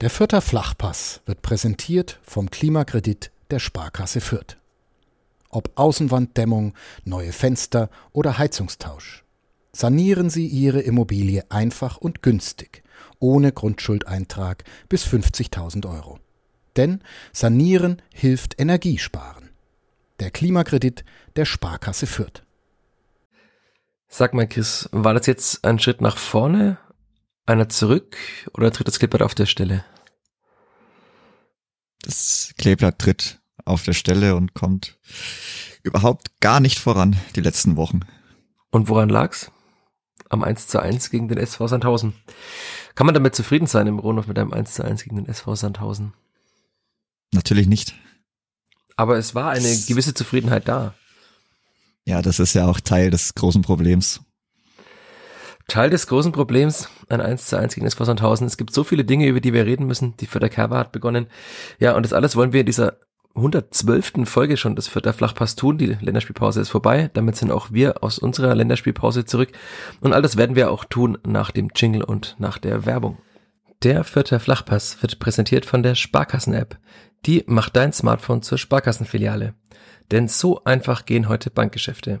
Der Fürther Flachpass wird präsentiert vom Klimakredit der Sparkasse Fürth. Ob Außenwanddämmung, neue Fenster oder Heizungstausch. Sanieren Sie Ihre Immobilie einfach und günstig, ohne Grundschuldeintrag bis 50.000 Euro. Denn Sanieren hilft Energiesparen. Der Klimakredit der Sparkasse Fürth. Sag mal, Chris, war das jetzt ein Schritt nach vorne einer zurück oder tritt das Kleeblatt auf der Stelle? Das Kleeblatt tritt auf der Stelle und kommt überhaupt gar nicht voran die letzten Wochen. Und woran lag's? Am 1 zu 1 gegen den SV Sandhausen. Kann man damit zufrieden sein im Rundhof mit einem 1 zu 1 gegen den SV Sandhausen? Natürlich nicht. Aber es war eine gewisse Zufriedenheit da. Ja, das ist ja auch Teil des großen Problems. Teil des großen Problems, ein 1 zu 1 gegen SV Sandhausen. Es gibt so viele Dinge, über die wir reden müssen. Die Vierter Kerber hat begonnen. Ja, und das alles wollen wir in dieser 112. Folge schon des Vierter Flachpass tun. Die Länderspielpause ist vorbei. Damit sind auch wir aus unserer Länderspielpause zurück. Und all das werden wir auch tun nach dem Jingle und nach der Werbung. Der Vierter Flachpass wird präsentiert von der Sparkassen-App. Die macht dein Smartphone zur Sparkassenfiliale. Denn so einfach gehen heute Bankgeschäfte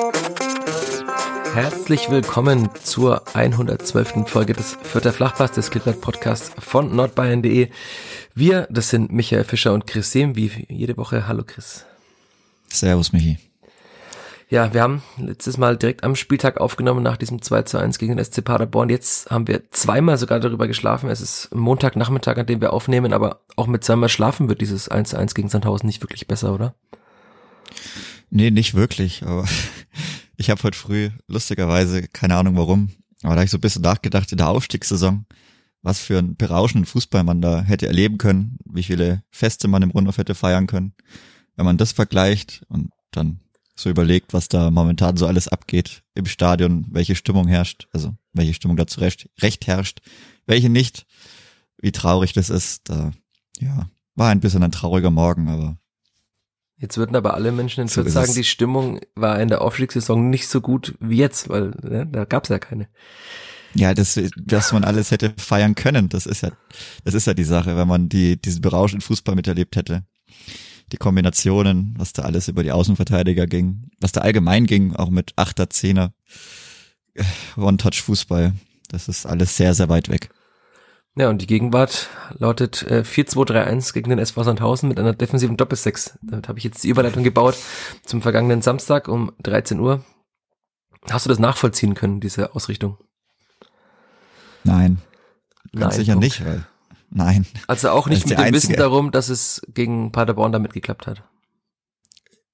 Herzlich willkommen zur 112. Folge des Vierter Flachpass des Kleeblatt Podcasts von nordbayern.de. Wir, das sind Michael Fischer und Chris Sehm, wie jede Woche. Hallo Chris. Servus Michi. Ja, wir haben letztes Mal direkt am Spieltag aufgenommen nach diesem 2 zu 1 gegen den SC Paderborn. Jetzt haben wir zweimal sogar darüber geschlafen. Es ist Montagnachmittag, an dem wir aufnehmen, aber auch mit zweimal schlafen wird dieses 1 zu 1 gegen Sandhausen nicht wirklich besser, oder? Nee, nicht wirklich, aber ich habe heute früh, lustigerweise, keine Ahnung warum, aber da habe ich so ein bisschen nachgedacht in der Aufstiegssaison, was für einen berauschenden Fußball man da hätte erleben können, wie viele Feste man im Rundhof hätte feiern können. Wenn man das vergleicht und dann so überlegt, was da momentan so alles abgeht im Stadion, welche Stimmung herrscht, also welche Stimmung dazu recht, recht herrscht, welche nicht, wie traurig das ist, da, ja, war ein bisschen ein trauriger Morgen, aber Jetzt würden aber alle Menschen in Fürth so sagen, die Stimmung war in der Aufstiegssaison nicht so gut wie jetzt, weil ne, da gab's ja keine. Ja, das, dass man alles hätte feiern können, das ist ja, das ist ja die Sache, wenn man die, diesen berauschenden Fußball miterlebt hätte. Die Kombinationen, was da alles über die Außenverteidiger ging, was da allgemein ging, auch mit Achter, Zehner, One-Touch-Fußball, das ist alles sehr, sehr weit weg. Ja, und die Gegenwart lautet äh, 4-2-3-1 gegen den SV Sandhausen mit einer defensiven Doppelsechs. Damit habe ich jetzt die Überleitung gebaut zum vergangenen Samstag um 13 Uhr. Hast du das nachvollziehen können, diese Ausrichtung? Nein. Ganz nein, sicher Punkt. nicht, weil nein. Also auch nicht mit dem einzige. Wissen darum, dass es gegen Paderborn damit geklappt hat.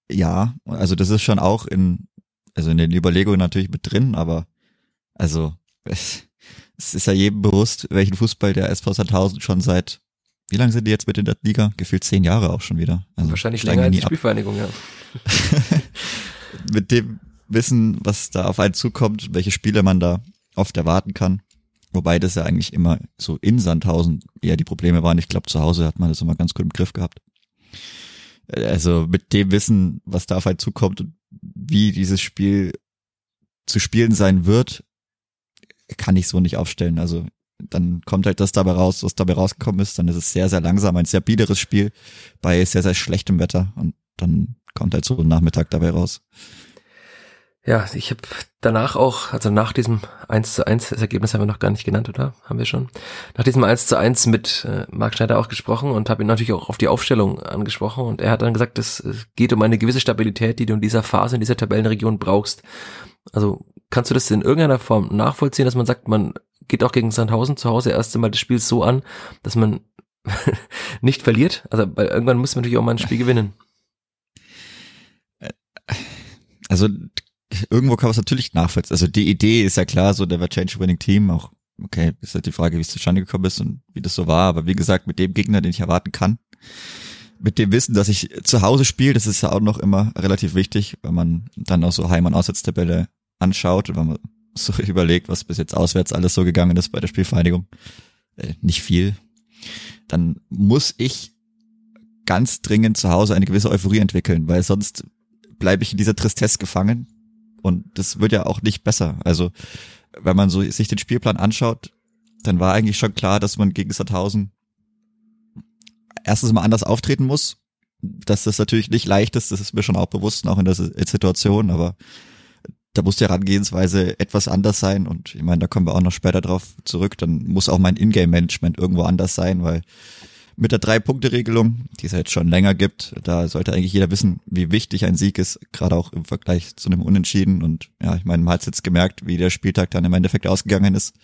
Ja, also das ist schon auch in, also in den Überlegungen natürlich mit drin, aber also es, es ist ja jedem bewusst, welchen Fußball der SV Sandhausen schon seit, wie lange sind die jetzt mit in der Liga? Gefühlt zehn Jahre auch schon wieder. Also Wahrscheinlich länger als die Spielvereinigung, ja. mit dem Wissen, was da auf einen zukommt, welche Spiele man da oft erwarten kann, Wobei das ja eigentlich immer so in Sandhausen eher die Probleme waren. Ich glaube, zu Hause hat man das immer ganz gut im Griff gehabt. Also mit dem Wissen, was da auf einen zukommt und wie dieses Spiel zu spielen sein wird, kann ich so nicht aufstellen. Also dann kommt halt das dabei raus, was dabei rausgekommen ist. Dann ist es sehr, sehr langsam, ein sehr biederes Spiel bei sehr, sehr schlechtem Wetter und dann kommt halt so ein Nachmittag dabei raus. Ja, ich habe danach auch, also nach diesem 1 zu 1, das Ergebnis haben wir noch gar nicht genannt, oder? Haben wir schon? Nach diesem 1 zu 1 mit äh, Marc Schneider auch gesprochen und habe ihn natürlich auch auf die Aufstellung angesprochen und er hat dann gesagt, es geht um eine gewisse Stabilität, die du in dieser Phase, in dieser Tabellenregion brauchst. Also kannst du das in irgendeiner Form nachvollziehen, dass man sagt, man geht auch gegen Sandhausen zu Hause erst einmal das Spiel so an, dass man nicht verliert? Also weil irgendwann muss man natürlich auch mal ein Spiel gewinnen. Also irgendwo kann man es natürlich nachvollziehen. Also die Idee ist ja klar, so der war Change Winning Team, auch okay, ist halt die Frage, wie es zustande gekommen ist und wie das so war. Aber wie gesagt, mit dem Gegner, den ich erwarten kann, mit dem Wissen, dass ich zu Hause spiele, das ist ja auch noch immer relativ wichtig, wenn man dann auch so Heim- und Auswärtstabelle anschaut, wenn man so überlegt, was bis jetzt auswärts alles so gegangen ist bei der Spielvereinigung, äh, nicht viel, dann muss ich ganz dringend zu Hause eine gewisse Euphorie entwickeln, weil sonst bleibe ich in dieser Tristesse gefangen und das wird ja auch nicht besser. Also wenn man so sich den Spielplan anschaut, dann war eigentlich schon klar, dass man gegen Sandhausen erstens mal anders auftreten muss. Dass das natürlich nicht leicht ist, das ist mir schon auch bewusst, auch in der Situation, aber da muss die Herangehensweise etwas anders sein und ich meine, da kommen wir auch noch später drauf zurück, dann muss auch mein Ingame-Management irgendwo anders sein, weil mit der Drei-Punkte-Regelung, die es jetzt schon länger gibt, da sollte eigentlich jeder wissen, wie wichtig ein Sieg ist, gerade auch im Vergleich zu einem Unentschieden und ja, ich meine, man hat jetzt gemerkt, wie der Spieltag dann im Endeffekt ausgegangen ist.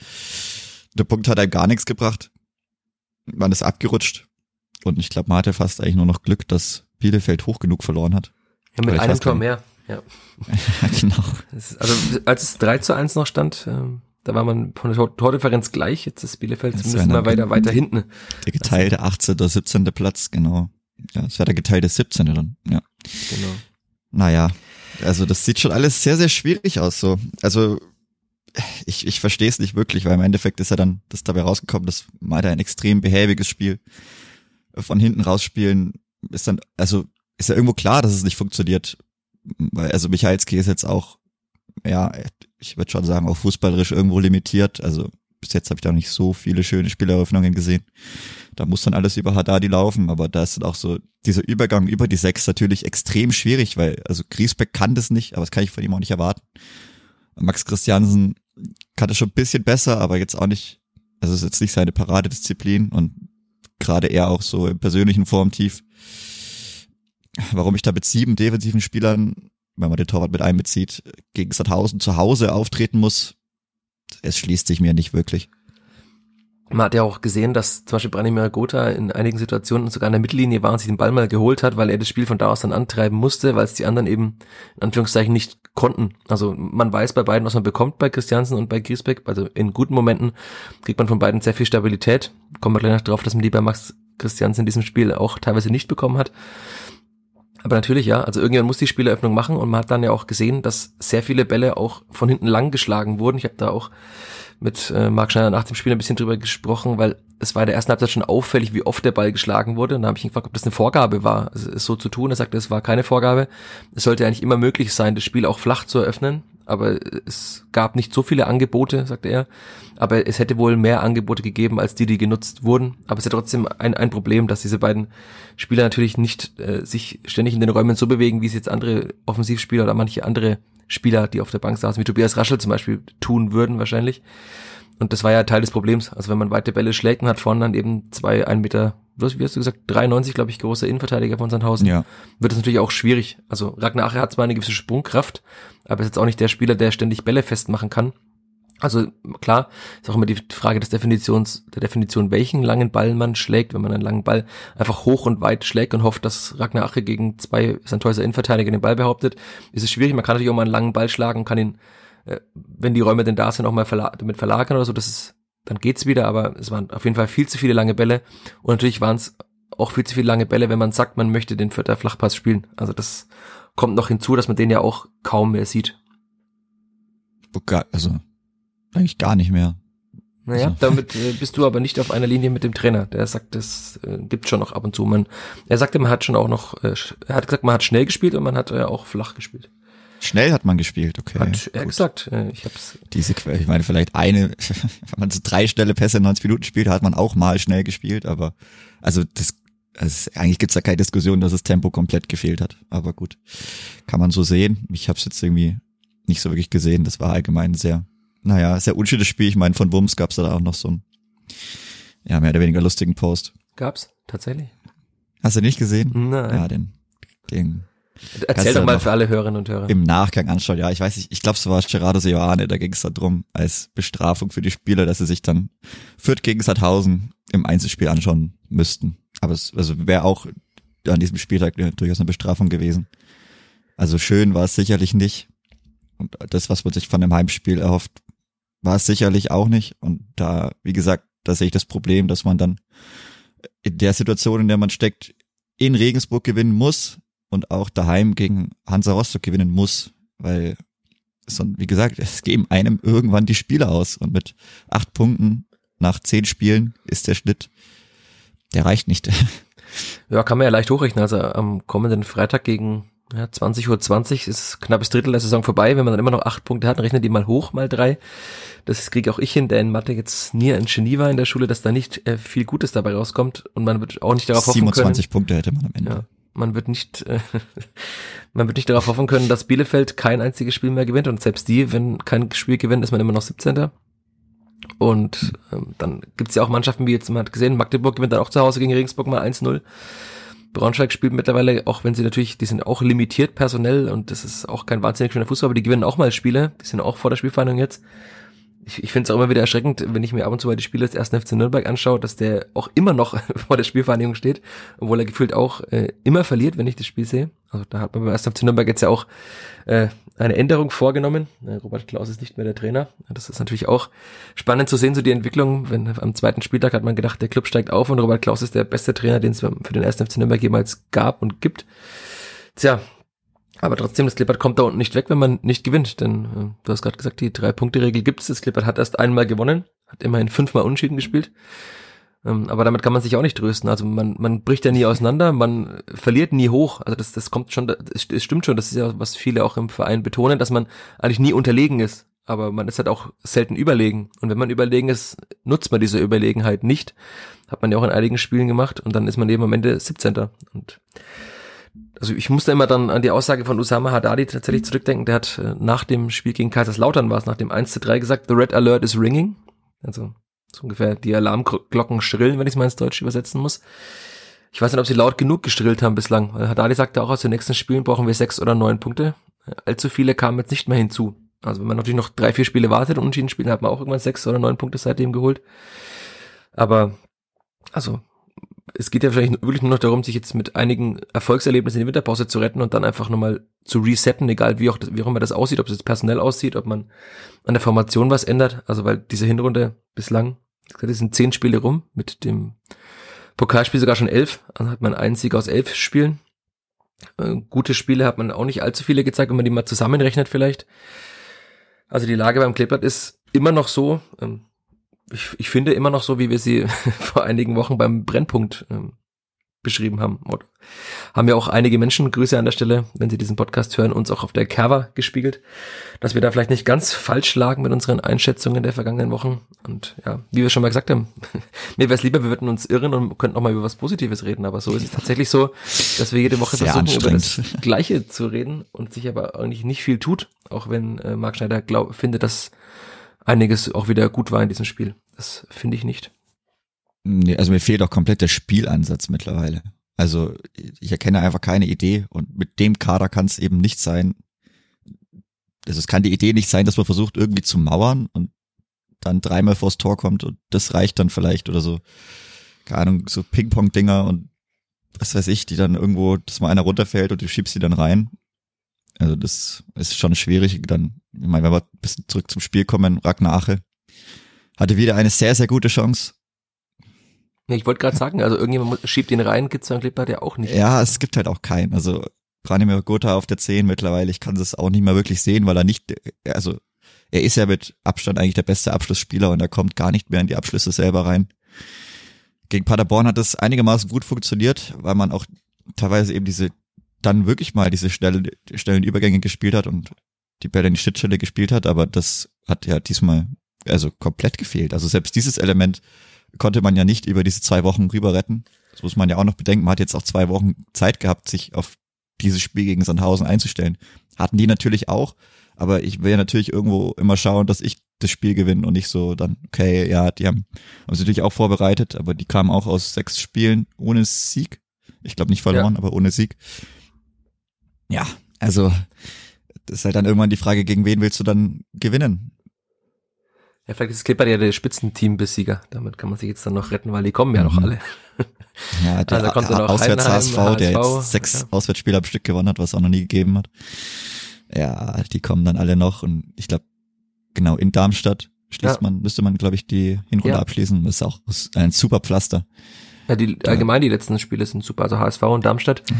Der Punkt hat einem gar nichts gebracht. Man ist abgerutscht und ich glaube, man hatte fast eigentlich nur noch Glück, dass Bielefeld hoch genug verloren hat. Ja, mit einem Tor mehr. Ja. ja, genau. Also als es 3 zu 1 noch stand, ähm, da war man von der Tordifferenz gleich, jetzt ist Bielefeld zumindest mal weiter, weiter hinten. Der geteilte 18. oder 17. Platz, genau. Ja, es wäre der geteilte 17. dann, ja. Genau. Naja, also das sieht schon alles sehr, sehr schwierig aus so. Also ich, ich verstehe es nicht wirklich, weil im Endeffekt ist ja dann das dabei rausgekommen, dass mal ein extrem behäbiges Spiel von hinten rausspielen ist dann, also ist ja irgendwo klar, dass es nicht funktioniert. Weil, also Michalski ist jetzt auch, ja, ich würde schon sagen, auch fußballerisch irgendwo limitiert. Also bis jetzt habe ich da nicht so viele schöne Spieleröffnungen gesehen. Da muss dann alles über Haddadi laufen, aber da ist dann auch so dieser Übergang über die Sechs natürlich extrem schwierig, weil also Griesbeck kann das nicht, aber das kann ich von ihm auch nicht erwarten. Max Christiansen kann das schon ein bisschen besser, aber jetzt auch nicht, also ist jetzt nicht seine Paradedisziplin und gerade er auch so im persönlichen Formtief. Warum ich da mit sieben defensiven Spielern, wenn man den Torwart mit einbezieht, gegen Sandhausen zu Hause auftreten muss, es schließt sich mir nicht wirklich. Man hat ja auch gesehen, dass zum Beispiel Branimir Gotha in einigen Situationen sogar in der Mittellinie war und sich den Ball mal geholt hat, weil er das Spiel von da aus dann antreiben musste, weil es die anderen eben in Anführungszeichen nicht konnten. Also man weiß bei beiden, was man bekommt bei Christiansen und bei Griesbeck. Also in guten Momenten kriegt man von beiden sehr viel Stabilität. Kommen wir gleich noch drauf, dass man die bei Max Christiansen in diesem Spiel auch teilweise nicht bekommen hat. Aber natürlich, ja, also irgendjemand muss die Spieleröffnung machen und man hat dann ja auch gesehen, dass sehr viele Bälle auch von hinten lang geschlagen wurden. Ich habe da auch mit äh, Marc Schneider nach dem Spiel ein bisschen drüber gesprochen, weil es war in der ersten Halbzeit schon auffällig, wie oft der Ball geschlagen wurde. Und da habe ich ihn gefragt, ob das eine Vorgabe war, es so zu tun. Er sagte, es war keine Vorgabe. Es sollte eigentlich immer möglich sein, das Spiel auch flach zu eröffnen. Aber es gab nicht so viele Angebote, sagte er. Aber es hätte wohl mehr Angebote gegeben, als die, die genutzt wurden. Aber es ist ja trotzdem ein, ein Problem, dass diese beiden Spieler natürlich nicht äh, sich ständig in den Räumen so bewegen, wie es jetzt andere Offensivspieler oder manche andere Spieler, die auf der Bank saßen, wie Tobias Raschel zum Beispiel, tun würden wahrscheinlich. Und das war ja Teil des Problems. Also wenn man weite Bälle schlägt und hat vorne dann eben zwei, ein Meter, wie hast du gesagt, 93, glaube ich, große Innenverteidiger von Sandhausen, ja. wird es natürlich auch schwierig. Also Ragnar Ache hat zwar eine gewisse Sprungkraft, aber ist jetzt auch nicht der Spieler, der ständig Bälle festmachen kann. Also klar, ist auch immer die Frage des Definitions, der Definition, welchen langen Ball man schlägt. Wenn man einen langen Ball einfach hoch und weit schlägt und hofft, dass Ragnar Ache gegen zwei Sandhäuser Innenverteidiger den Ball behauptet, ist es schwierig. Man kann natürlich auch mal einen langen Ball schlagen und kann ihn, wenn die Räume denn da sind, auch mal verla damit verlagern oder so. Das ist, dann geht's wieder, aber es waren auf jeden Fall viel zu viele lange Bälle. Und natürlich waren es auch viel zu viele lange Bälle, wenn man sagt, man möchte den vierter Flachpass spielen. Also das kommt noch hinzu, dass man den ja auch kaum mehr sieht. Also eigentlich gar nicht mehr. Naja, also. damit äh, bist du aber nicht auf einer Linie mit dem Trainer. Der sagt, es äh, gibt schon noch ab und zu. Man, er sagte, man hat schon auch noch, äh, er hat gesagt, man hat schnell gespielt und man hat äh, auch flach gespielt. Schnell hat man gespielt, okay. Hat er gut. gesagt, ich hab's. Diese, ich meine, vielleicht eine, wenn man so drei schnelle Pässe in 90 Minuten spielt, hat man auch mal schnell gespielt, aber also das, also eigentlich gibt's da keine Diskussion, dass das Tempo komplett gefehlt hat. Aber gut, kann man so sehen. Ich habe es jetzt irgendwie nicht so wirklich gesehen. Das war allgemein sehr naja, sehr unschönes Spiel. Ich meine, von Wums gab's da auch noch so einen, ja, mehr oder weniger lustigen Post. Gab's, tatsächlich. Hast du nicht gesehen? Nein. Ja, den, den. Erzähl doch mal für alle Hörerinnen und Hörer. Im Nachgang anschauen, ja, ich weiß nicht, ich glaube, es war Gerardo Seoane, da ging es darum, als Bestrafung für die Spieler, dass sie sich dann Fürth gegen Sandhausen im Einzelspiel anschauen müssten. Aber es also wäre auch an diesem Spieltag durchaus eine Bestrafung gewesen. Also schön war es sicherlich nicht. Und das, was man sich von dem Heimspiel erhofft, war es sicherlich auch nicht. Und da, wie gesagt, da sehe ich das Problem, dass man dann in der Situation, in der man steckt, in Regensburg gewinnen muss und auch daheim gegen Hansa Rostock gewinnen muss, weil wie gesagt, es geben einem irgendwann die Spiele aus und mit acht Punkten nach zehn Spielen ist der Schnitt, der reicht nicht. Ja, kann man ja leicht hochrechnen. Also am kommenden Freitag gegen ja, 20.20 Uhr 20 ist knappes Drittel der Saison vorbei. Wenn man dann immer noch acht Punkte hat, rechnet die mal hoch, mal drei. Das kriege auch ich hin, der in Mathe jetzt nie ein Genie war in der Schule, dass da nicht äh, viel Gutes dabei rauskommt und man wird auch nicht darauf hoffen 27 Punkte hätte man am Ende. Ja, man wird nicht, äh, man wird nicht darauf hoffen können, dass Bielefeld kein einziges Spiel mehr gewinnt und selbst die, wenn kein Spiel gewinnt, ist man immer noch 17. Und ähm, dann gibt's ja auch Mannschaften, wie jetzt man hat gesehen, Magdeburg gewinnt dann auch zu Hause gegen Regensburg mal 1-0. Braunschweig spielt mittlerweile, auch wenn sie natürlich, die sind auch limitiert personell und das ist auch kein wahnsinnig schöner Fußball, aber die gewinnen auch mal Spiele, die sind auch vor der Spielverhandlung jetzt. Ich, ich finde es auch immer wieder erschreckend, wenn ich mir ab und zu mal die Spiele des ersten FC Nürnberg anschaue, dass der auch immer noch vor der Spielvereinigung steht, obwohl er gefühlt auch äh, immer verliert, wenn ich das Spiel sehe. Also da hat man beim ersten FC Nürnberg jetzt ja auch äh, eine Änderung vorgenommen. Robert Klaus ist nicht mehr der Trainer. Das ist natürlich auch spannend zu sehen, so die Entwicklung. Wenn am zweiten Spieltag hat man gedacht, der Club steigt auf und Robert Klaus ist der beste Trainer, den es für den ersten FC Nürnberg jemals gab und gibt. Tja, aber trotzdem, das Clippert kommt da unten nicht weg, wenn man nicht gewinnt. Denn äh, du hast gerade gesagt, die Drei-Punkte-Regel gibt es. Das Clippert hat erst einmal gewonnen, hat immerhin fünfmal Unentschieden gespielt. Ähm, aber damit kann man sich auch nicht trösten. Also man, man bricht ja nie auseinander, man verliert nie hoch. Also das, das kommt schon, es stimmt schon, das ist ja, was viele auch im Verein betonen, dass man eigentlich nie unterlegen ist. Aber man ist halt auch selten überlegen. Und wenn man überlegen ist, nutzt man diese Überlegenheit nicht. Hat man ja auch in einigen Spielen gemacht und dann ist man eben am Ende 17. Und also ich musste immer dann an die Aussage von Usama Haddadi tatsächlich zurückdenken. Der hat äh, nach dem Spiel gegen Kaiserslautern war es, nach dem 1 zu 3 gesagt, the red alert is ringing. Also so ungefähr die Alarmglocken schrillen, wenn ich es mal ins Deutsche übersetzen muss. Ich weiß nicht, ob sie laut genug gestrillt haben bislang. Haddadi sagte auch, aus den nächsten Spielen brauchen wir sechs oder neun Punkte. Allzu viele kamen jetzt nicht mehr hinzu. Also wenn man natürlich noch drei, vier Spiele wartet und unentschieden spielen, hat man auch irgendwann sechs oder neun Punkte seitdem geholt. Aber, also, es geht ja vielleicht wirklich nur noch darum, sich jetzt mit einigen Erfolgserlebnissen in die Winterpause zu retten und dann einfach nochmal zu resetten, egal wie auch, das, wie auch immer das aussieht, ob es jetzt personell aussieht, ob man an der Formation was ändert. Also weil diese Hinrunde bislang es sind zehn Spiele rum, mit dem Pokalspiel sogar schon elf. Also hat man einen Sieg aus elf Spielen. Äh, gute Spiele hat man auch nicht allzu viele gezeigt, wenn man die mal zusammenrechnet vielleicht. Also die Lage beim Kleeblatt ist immer noch so, ähm, ich, ich finde immer noch so, wie wir sie vor einigen Wochen beim Brennpunkt ähm, beschrieben haben. Und haben ja auch einige Menschen, Grüße an der Stelle, wenn sie diesen Podcast hören, uns auch auf der Cover gespiegelt, dass wir da vielleicht nicht ganz falsch lagen mit unseren Einschätzungen der vergangenen Wochen. Und ja, wie wir schon mal gesagt haben, mir wäre es lieber, wir würden uns irren und könnten auch mal über was Positives reden. Aber so ist es tatsächlich so, dass wir jede Woche Sehr versuchen, über das Gleiche zu reden und sich aber eigentlich nicht viel tut, auch wenn äh, Marc Schneider glaub, findet, dass einiges auch wieder gut war in diesem Spiel. Das finde ich nicht. Nee, also mir fehlt auch komplett der Spielansatz mittlerweile. Also ich erkenne einfach keine Idee und mit dem Kader kann es eben nicht sein. Also es kann die Idee nicht sein, dass man versucht irgendwie zu mauern und dann dreimal vors Tor kommt und das reicht dann vielleicht oder so. Keine Ahnung, so Ping-Pong-Dinger und was weiß ich, die dann irgendwo, dass mal einer runterfällt und du schiebst die dann rein. Also das ist schon schwierig. Dann, ich meine, wenn wir ein bisschen zurück zum Spiel kommen, Ragnache hatte wieder eine sehr, sehr gute Chance ja, ich wollte gerade sagen, also irgendjemand schiebt ihn rein, gibt's dann Clipper ja auch nicht. Ja, es gibt halt auch keinen. Also Branimir Gotha auf der 10 mittlerweile, ich kann das auch nicht mehr wirklich sehen, weil er nicht, also er ist ja mit Abstand eigentlich der beste Abschlussspieler und er kommt gar nicht mehr in die Abschlüsse selber rein. Gegen Paderborn hat das einigermaßen gut funktioniert, weil man auch teilweise eben diese, dann wirklich mal diese schnellen, schnellen Übergänge gespielt hat und die Bälle in die Schnittstelle gespielt hat, aber das hat ja diesmal also komplett gefehlt. Also selbst dieses Element konnte man ja nicht über diese zwei Wochen rüber retten. Das muss man ja auch noch bedenken. Man hat jetzt auch zwei Wochen Zeit gehabt, sich auf dieses Spiel gegen Sandhausen einzustellen. Hatten die natürlich auch, aber ich will ja natürlich irgendwo immer schauen, dass ich das Spiel gewinne und nicht so dann, okay, ja, die haben, haben sich natürlich auch vorbereitet, aber die kamen auch aus sechs Spielen ohne Sieg. Ich glaube nicht verloren, ja. aber ohne Sieg. Ja, also das ist halt dann irgendwann die Frage, gegen wen willst du dann gewinnen? Ja, vielleicht ist Clipper ja der Spitzenteam-Besieger. Damit kann man sich jetzt dann noch retten, weil die kommen ja noch mhm. alle. Ja, der also kommt Auswärts HSV, HSV, der jetzt sechs ja. Auswärtsspiele am Stück gewonnen hat, was es auch noch nie gegeben hat. Ja, die kommen dann alle noch und ich glaube, genau in Darmstadt schließt ja. man, müsste man, glaube ich, die Hinrunde ja. abschließen. Das ist auch ein super Pflaster. Ja, die, allgemein die letzten Spiele sind super. Also HSV und Darmstadt ja.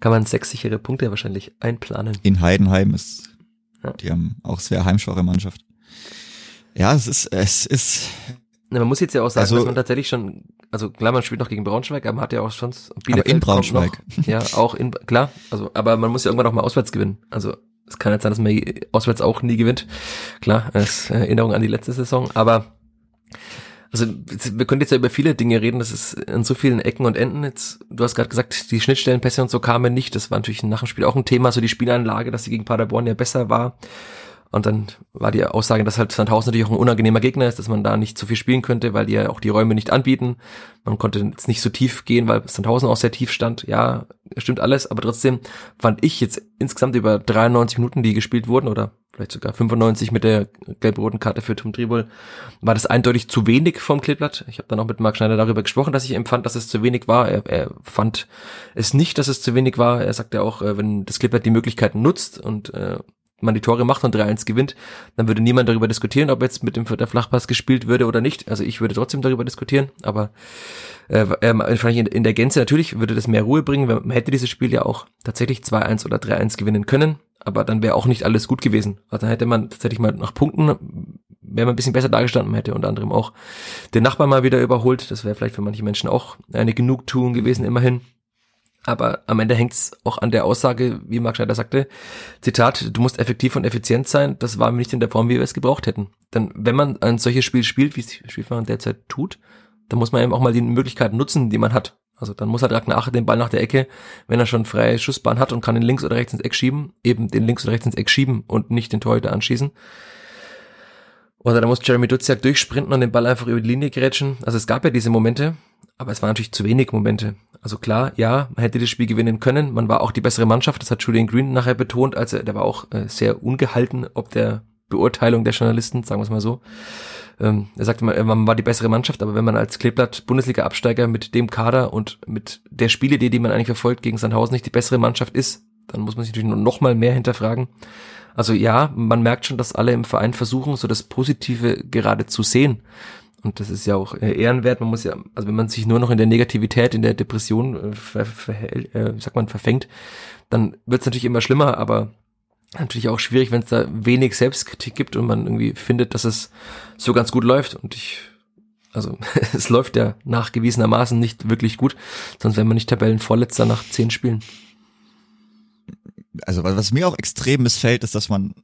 kann man sechs sichere Punkte wahrscheinlich einplanen. In Heidenheim ist Ja. Die haben auch sehr heimschwache Mannschaft. Ja, es ist, es ist. Na, man muss jetzt ja auch sagen, also, dass man tatsächlich schon, also klar, man spielt noch gegen Braunschweig, aber man hat ja auch schon Bielefeld aber in Braunschweig. Noch, ja, auch in, klar, also, aber man muss ja irgendwann auch mal auswärts gewinnen. Also, es kann jetzt sein, dass man auswärts auch nie gewinnt. Klar, als Erinnerung an die letzte Saison, aber also wir können jetzt ja über viele Dinge reden, das ist an so vielen Ecken und Enden. Jetzt, du hast gerade gesagt, die Schnittstellenpässe und so kamen nicht. Das war natürlich nach dem Spiel auch ein Thema, so die Spielanlage, dass sie gegen Paderborn ja besser war. Und dann war die Aussage, dass halt Sandhausen natürlich auch ein unangenehmer Gegner ist, dass man da nicht so viel spielen könnte, weil die ja auch die Räume nicht anbieten. Man konnte jetzt nicht so tief gehen, weil Sandhausen auch sehr tief stand. Ja, stimmt alles, aber trotzdem fand ich jetzt insgesamt über 93 Minuten, die gespielt wurden, oder vielleicht sogar 95 mit der gelb-roten Karte für Tom Tribol, war das eindeutig zu wenig vom Kleeblatt. Ich habe dann auch mit Marc Schneider darüber gesprochen, dass ich empfand, dass es zu wenig war. Er, er fand es nicht, dass es zu wenig war. Er sagte auch, äh, wenn das Kleeblatt die Möglichkeiten nutzt und äh, man die Tore macht und 3-1 gewinnt, dann würde niemand darüber diskutieren, ob jetzt mit dem der Flachpass gespielt würde oder nicht. Also ich würde trotzdem darüber diskutieren, aber äh, äh, wahrscheinlich in, der Gänze natürlich würde das mehr Ruhe bringen. Man hätte dieses Spiel ja auch tatsächlich 2-1 oder 3-1 gewinnen können, aber dann wäre auch nicht alles gut gewesen. Also dann hätte man tatsächlich mal nach Punkten, wäre man ein bisschen besser dargestanden, man hätte unter anderem auch den Nachbarn mal wieder überholt. Das wäre vielleicht für manche Menschen auch eine Genugtuung gewesen, immerhin. Aber am Ende hängt es auch an der Aussage, wie Marc Schneider sagte, Zitat, du musst effektiv und effizient sein, das war nicht in der Form, wie wir es gebraucht hätten. Denn wenn man ein solches Spiel spielt, wie es Spielfahrer derzeit tut, dann muss man eben auch mal die Möglichkeiten nutzen, die man hat. Also dann muss halt Ragnar den Ball nach der Ecke, wenn er schon freie Schussbahn hat und kann den links oder rechts ins Eck schieben, eben den links oder rechts ins Eck schieben und nicht den Torhüter anschießen. Oder da muss Jeremy Duziak durchsprinten und den Ball einfach über die Linie grätschen. Also es gab ja diese Momente, aber es waren natürlich zu wenig Momente. Also klar, ja, man hätte das Spiel gewinnen können. Man war auch die bessere Mannschaft. Das hat Julian Green nachher betont. Also der war auch äh, sehr ungehalten, ob der Beurteilung der Journalisten, sagen wir es mal so. Ähm, er sagte mal, man war die bessere Mannschaft, aber wenn man als Kleeblatt Bundesliga-Absteiger mit dem Kader und mit der Spielidee, die man eigentlich verfolgt gegen Sandhausen nicht die bessere Mannschaft ist, dann muss man sich natürlich noch mal mehr hinterfragen. Also ja, man merkt schon, dass alle im Verein versuchen, so das Positive gerade zu sehen. Und das ist ja auch äh, ehrenwert. Man muss ja, also wenn man sich nur noch in der Negativität, in der Depression, äh, ver, ver, äh, sagt man, verfängt, dann wird es natürlich immer schlimmer, aber natürlich auch schwierig, wenn es da wenig Selbstkritik gibt und man irgendwie findet, dass es so ganz gut läuft. Und ich, also es läuft ja nachgewiesenermaßen nicht wirklich gut, sonst wäre man nicht Tabellenvorletzter nach zehn Spielen. Also was mir auch extrem missfällt, ist, dass man,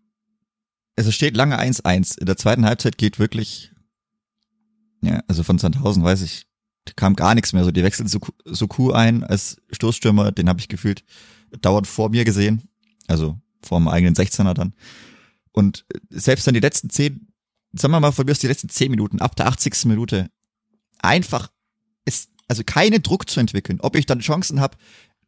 also es steht lange 1-1. In der zweiten Halbzeit geht wirklich ja, also von Sandhausen weiß ich, kam gar nichts mehr. So, die wechseln Soku ein als Stoßstürmer, den habe ich gefühlt dauernd vor mir gesehen. Also vor dem eigenen 16er dann. Und selbst dann die letzten zehn, sagen wir mal von mir aus die letzten zehn Minuten, ab der 80. Minute, einfach ist, also keine Druck zu entwickeln. Ob ich dann Chancen habe,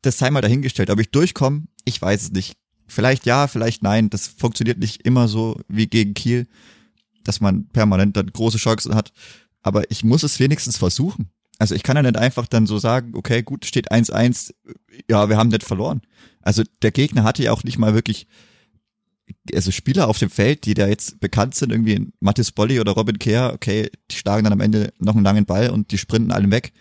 das sei mal dahingestellt. Ob ich durchkomme, ich weiß es nicht. Vielleicht ja, vielleicht nein. Das funktioniert nicht immer so wie gegen Kiel, dass man permanent dann große Chancen hat aber ich muss es wenigstens versuchen. Also ich kann ja nicht einfach dann so sagen, okay, gut, steht 1-1, ja, wir haben nicht verloren. Also der Gegner hatte ja auch nicht mal wirklich, also Spieler auf dem Feld, die da jetzt bekannt sind, irgendwie Mathis Bolli oder Robin Kehr, okay, die schlagen dann am Ende noch einen langen Ball und die sprinten alle weg.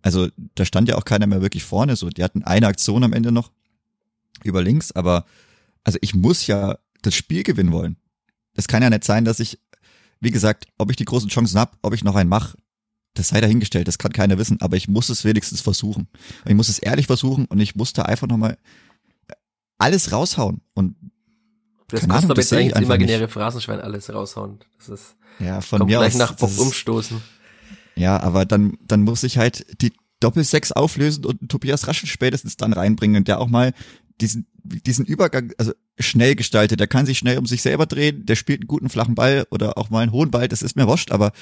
Also da stand ja auch keiner mehr wirklich vorne, so, die hatten eine Aktion am Ende noch über links, aber also ich muss ja das Spiel gewinnen wollen. Das kann ja nicht sein, dass ich wie gesagt, ob ich die großen Chancen habe, ob ich noch einen mache, das sei dahingestellt, das kann keiner wissen, aber ich muss es wenigstens versuchen. Ich muss es ehrlich versuchen und ich muss da einfach nochmal alles raushauen und das kostet Ahnung, aber jetzt eigentlich imaginäre Phrasenschwein alles raushauen. Das ist ja von mir gleich aus, nach Bock umstoßen. Ja, aber dann dann muss ich halt die Doppelsechs auflösen und Tobias Raschel spätestens dann reinbringen und der auch mal diesen diesen Übergang, also schnell gestaltet. Der kann sich schnell um sich selber drehen, der spielt einen guten flachen Ball oder auch mal einen hohen Ball, das ist mir wurscht, aber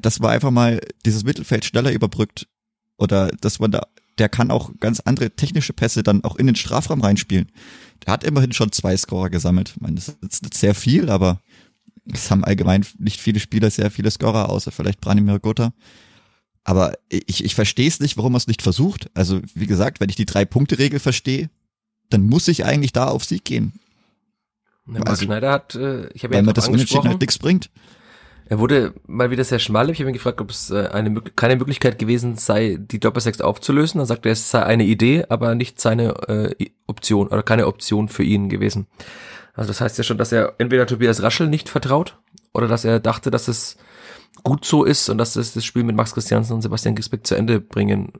das war einfach mal dieses Mittelfeld schneller überbrückt. Oder dass man da, der kann auch ganz andere technische Pässe dann auch in den Strafraum reinspielen. Der hat immerhin schon zwei Scorer gesammelt. Ich meine, das ist nicht sehr viel, aber es haben allgemein nicht viele Spieler sehr viele Scorer, außer vielleicht Branimir Gotha. Aber ich, ich verstehe es nicht, warum man es nicht versucht. Also, wie gesagt, wenn ich die Drei-Punkte-Regel verstehe, dann muss ich eigentlich da auf Sieg gehen. Ja, also, Schneider hat, äh, ich habe ja das Unentschieden halt nichts bringt. Er wurde mal wieder sehr schmal. Ich habe ihn gefragt, ob es äh, eine keine Möglichkeit gewesen sei, die Doppelsechs aufzulösen. Dann sagte er, es sei eine Idee, aber nicht seine äh, Option oder keine Option für ihn gewesen. Also das heißt ja schon, dass er entweder Tobias Raschel nicht vertraut oder dass er dachte, dass es gut so ist und dass es das Spiel mit Max Christiansen und Sebastian Gisbeck zu Ende bringen.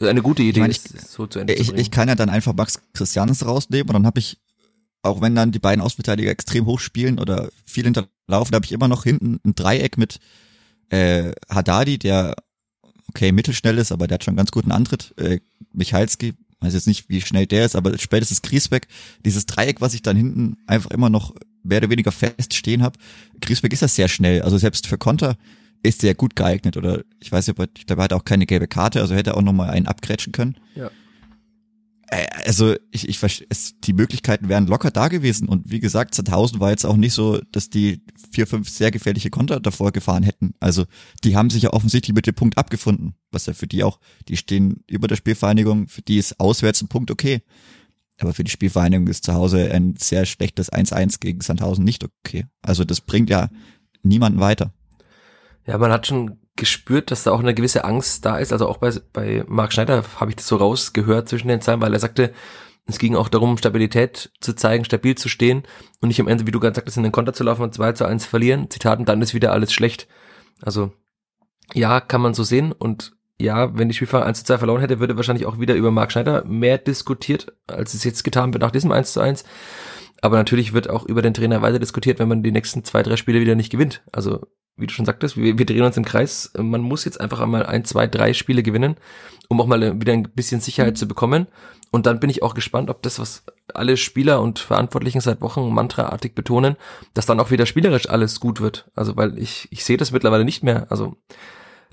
Eine gute Idee ich mein, ist, so zu Ende ich, zu ich kann ja dann einfach Max Christiansen rausnehmen und dann habe ich, auch wenn dann die beiden Außenverteidiger extrem hoch spielen oder viel hinterlaufen, habe ich immer noch hinten ein Dreieck mit äh, Haddadi, der okay mittelschnell ist, aber der hat schon einen ganz guten Antritt. Äh, Michalski, weiß jetzt nicht, wie schnell der ist, aber spätestens Griesbeck, dieses Dreieck, was ich dann hinten einfach immer noch mehr oder weniger fest stehen habe. Griesbeck ist ja sehr schnell, also selbst für Konter ist der gut geeignet oder ich weiß nicht, ich glaube, er hat auch keine gelbe Karte, also hätte er auch nochmal einen abgrätschen können. Ja. Also ich, ich verstehe, es, die Möglichkeiten wären locker da gewesen und wie gesagt, Sandhausen war jetzt auch nicht so, dass die vier, fünf sehr gefährliche Konter davor gefahren hätten. Also die haben sich ja offensichtlich mit dem Punkt abgefunden, was ja für die auch, die stehen über der Spielvereinigung, für die ist auswärts ein Punkt okay. Aber für die Spielvereinigung ist zu Hause ein sehr schlechtes 1-1 gegen Sandhausen nicht okay. Also das bringt ja niemanden weiter. Ja, man hat schon gespürt, dass da auch eine gewisse Angst da ist. Also auch bei, bei Marc Schneider habe ich das so rausgehört zwischen den Zeilen, weil er sagte, es ging auch darum, Stabilität zu zeigen, stabil zu stehen und nicht am Ende, wie du gerade sagtest, in den Konter zu laufen und 2 zu 1 verlieren. Zitaten, dann ist wieder alles schlecht. Also ja, kann man so sehen und ja, wenn die Spielfahrer 1 zu 2 verloren hätte, würde wahrscheinlich auch wieder über Marc Schneider mehr diskutiert, als es jetzt getan wird nach diesem 1 zu 1. Aber natürlich wird auch über den Trainer weiter diskutiert, wenn man die nächsten zwei, drei Spiele wieder nicht gewinnt. Also wie du schon sagtest, wir, wir drehen uns im Kreis. Man muss jetzt einfach einmal ein, zwei, drei Spiele gewinnen, um auch mal wieder ein bisschen Sicherheit zu bekommen. Und dann bin ich auch gespannt, ob das, was alle Spieler und Verantwortlichen seit Wochen mantraartig betonen, dass dann auch wieder spielerisch alles gut wird. Also weil ich, ich sehe das mittlerweile nicht mehr. Also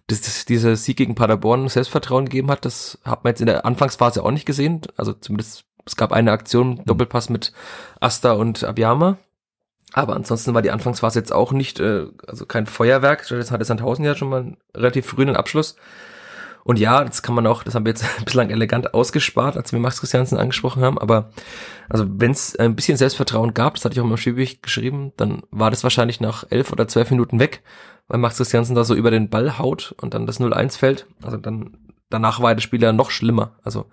dass das, dieser Sieg gegen Paderborn Selbstvertrauen gegeben hat, das hat man jetzt in der Anfangsphase auch nicht gesehen. Also zumindest es gab eine Aktion, Doppelpass mit Asta und Abiyama. Aber ansonsten war die Anfangsphase jetzt auch nicht, äh, also kein Feuerwerk. Stattdessen hatte Sandhausen ja schon mal einen relativ frühen Abschluss. Und ja, das kann man auch, das haben wir jetzt bislang elegant ausgespart, als wir Max Christiansen angesprochen haben. Aber also wenn es ein bisschen Selbstvertrauen gab, das hatte ich auch im Spielbericht geschrieben, dann war das wahrscheinlich nach elf oder zwölf Minuten weg, weil Max Christiansen da so über den Ball haut und dann das 0-1 fällt. Also dann danach war das Spiel ja noch schlimmer. Also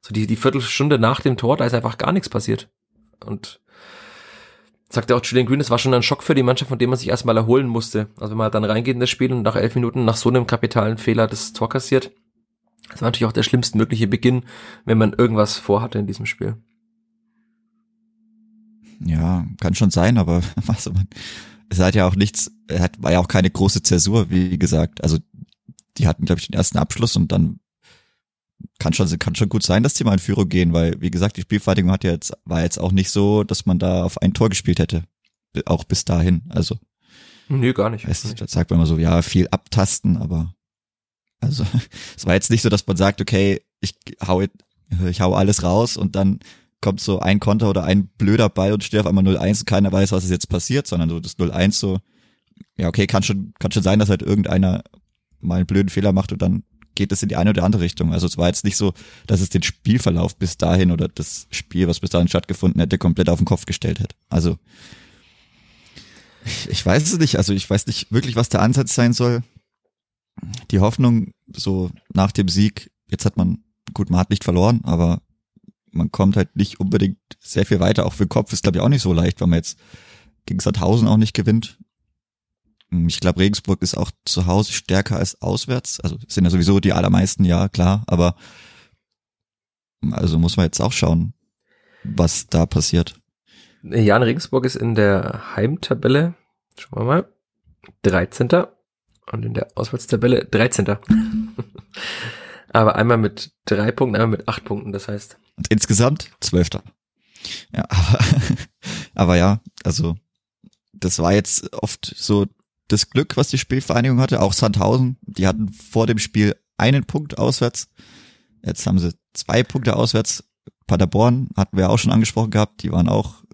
so die, die Viertelstunde nach dem Tor, da ist einfach gar nichts passiert. Und sagte auch Julian Green, es war schon ein Schock für die Mannschaft, von dem man sich erstmal erholen musste. Also wenn man dann reingeht in das Spiel und nach elf Minuten nach so einem kapitalen Fehler das Tor kassiert, das war natürlich auch der schlimmstmögliche Beginn, wenn man irgendwas vorhatte in diesem Spiel. Ja, kann schon sein, aber also man, es hat ja auch nichts, hat, war ja auch keine große Zäsur, wie gesagt. Also die hatten, glaube ich, den ersten Abschluss und dann kann schon, kann schon gut sein, dass die mal in Führung gehen, weil, wie gesagt, die Spielverteidigung hat ja jetzt, war jetzt auch nicht so, dass man da auf ein Tor gespielt hätte. Auch bis dahin, also. Nö, gar nicht. Weißt, da sagt man immer so, ja, viel abtasten, aber, also, es war jetzt nicht so, dass man sagt, okay, ich hau, ich hau alles raus und dann kommt so ein Konter oder ein blöder Ball und steht auf einmal 0-1 und keiner weiß, was ist jetzt passiert, sondern so das 0-1 so, ja, okay, kann schon, kann schon sein, dass halt irgendeiner mal einen blöden Fehler macht und dann geht es in die eine oder andere Richtung. Also es war jetzt nicht so, dass es den Spielverlauf bis dahin oder das Spiel, was bis dahin stattgefunden hätte, komplett auf den Kopf gestellt hätte. Also ich, weiß es nicht. Also ich weiß nicht wirklich, was der Ansatz sein soll. Die Hoffnung so nach dem Sieg, jetzt hat man, gut, man hat nicht verloren, aber man kommt halt nicht unbedingt sehr viel weiter. Auch für den Kopf ist, glaube ich, auch nicht so leicht, weil man jetzt gegen Sandhausen auch nicht gewinnt. Ich glaube, Regensburg ist auch zu Hause stärker als auswärts. Also sind ja sowieso die allermeisten, ja, klar. Aber also muss man jetzt auch schauen, was da passiert. Jan Regensburg ist in der Heimtabelle, schauen wir mal, 13. Und in der Auswärtstabelle 13. aber einmal mit drei Punkten, einmal mit acht Punkten, das heißt. Und insgesamt Zwölfter. Ja, aber, aber ja, also das war jetzt oft so das Glück, was die Spielvereinigung hatte. Auch Sandhausen, die hatten vor dem Spiel einen Punkt auswärts. Jetzt haben sie zwei Punkte auswärts. Paderborn hatten wir auch schon angesprochen gehabt, die waren auch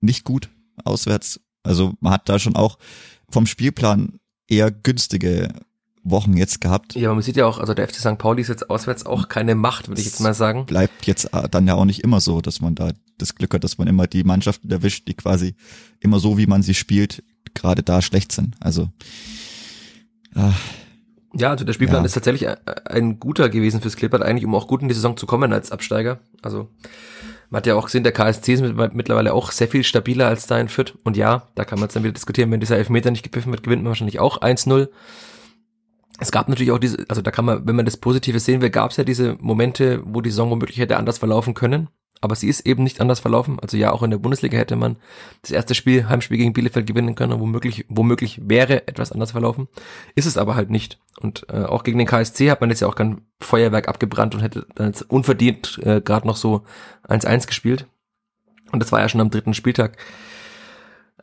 nicht gut auswärts. Also man hat da schon auch vom Spielplan eher günstige Wochen jetzt gehabt. Ja, man sieht ja auch, also der FC St. Pauli ist jetzt auswärts auch keine Macht, würde ich jetzt mal sagen. Bleibt jetzt dann ja auch nicht immer so, dass man da das Glück hat, dass man immer die Mannschaften erwischt, die quasi immer so, wie man sie spielt, gerade da schlecht sind. Also äh, ja, also der Spielplan ja. ist tatsächlich ein guter gewesen fürs Klippert, eigentlich um auch gut in die Saison zu kommen als Absteiger. Also Man hat ja auch gesehen, der KSC ist mittlerweile auch sehr viel stabiler als da in Fürth. Und ja, da kann man jetzt dann wieder diskutieren, wenn dieser Elfmeter nicht gepfiffen wird, gewinnt man wahrscheinlich auch 1-0. Es gab natürlich auch diese, also da kann man, wenn man das Positive sehen will, gab es ja diese Momente, wo die Saison womöglich hätte anders verlaufen können aber sie ist eben nicht anders verlaufen. Also ja, auch in der Bundesliga hätte man das erste Spiel, Heimspiel gegen Bielefeld gewinnen können, womöglich, womöglich wäre etwas anders verlaufen. Ist es aber halt nicht. Und äh, auch gegen den KSC hat man jetzt ja auch kein Feuerwerk abgebrannt und hätte dann jetzt unverdient äh, gerade noch so 1-1 gespielt. Und das war ja schon am dritten Spieltag.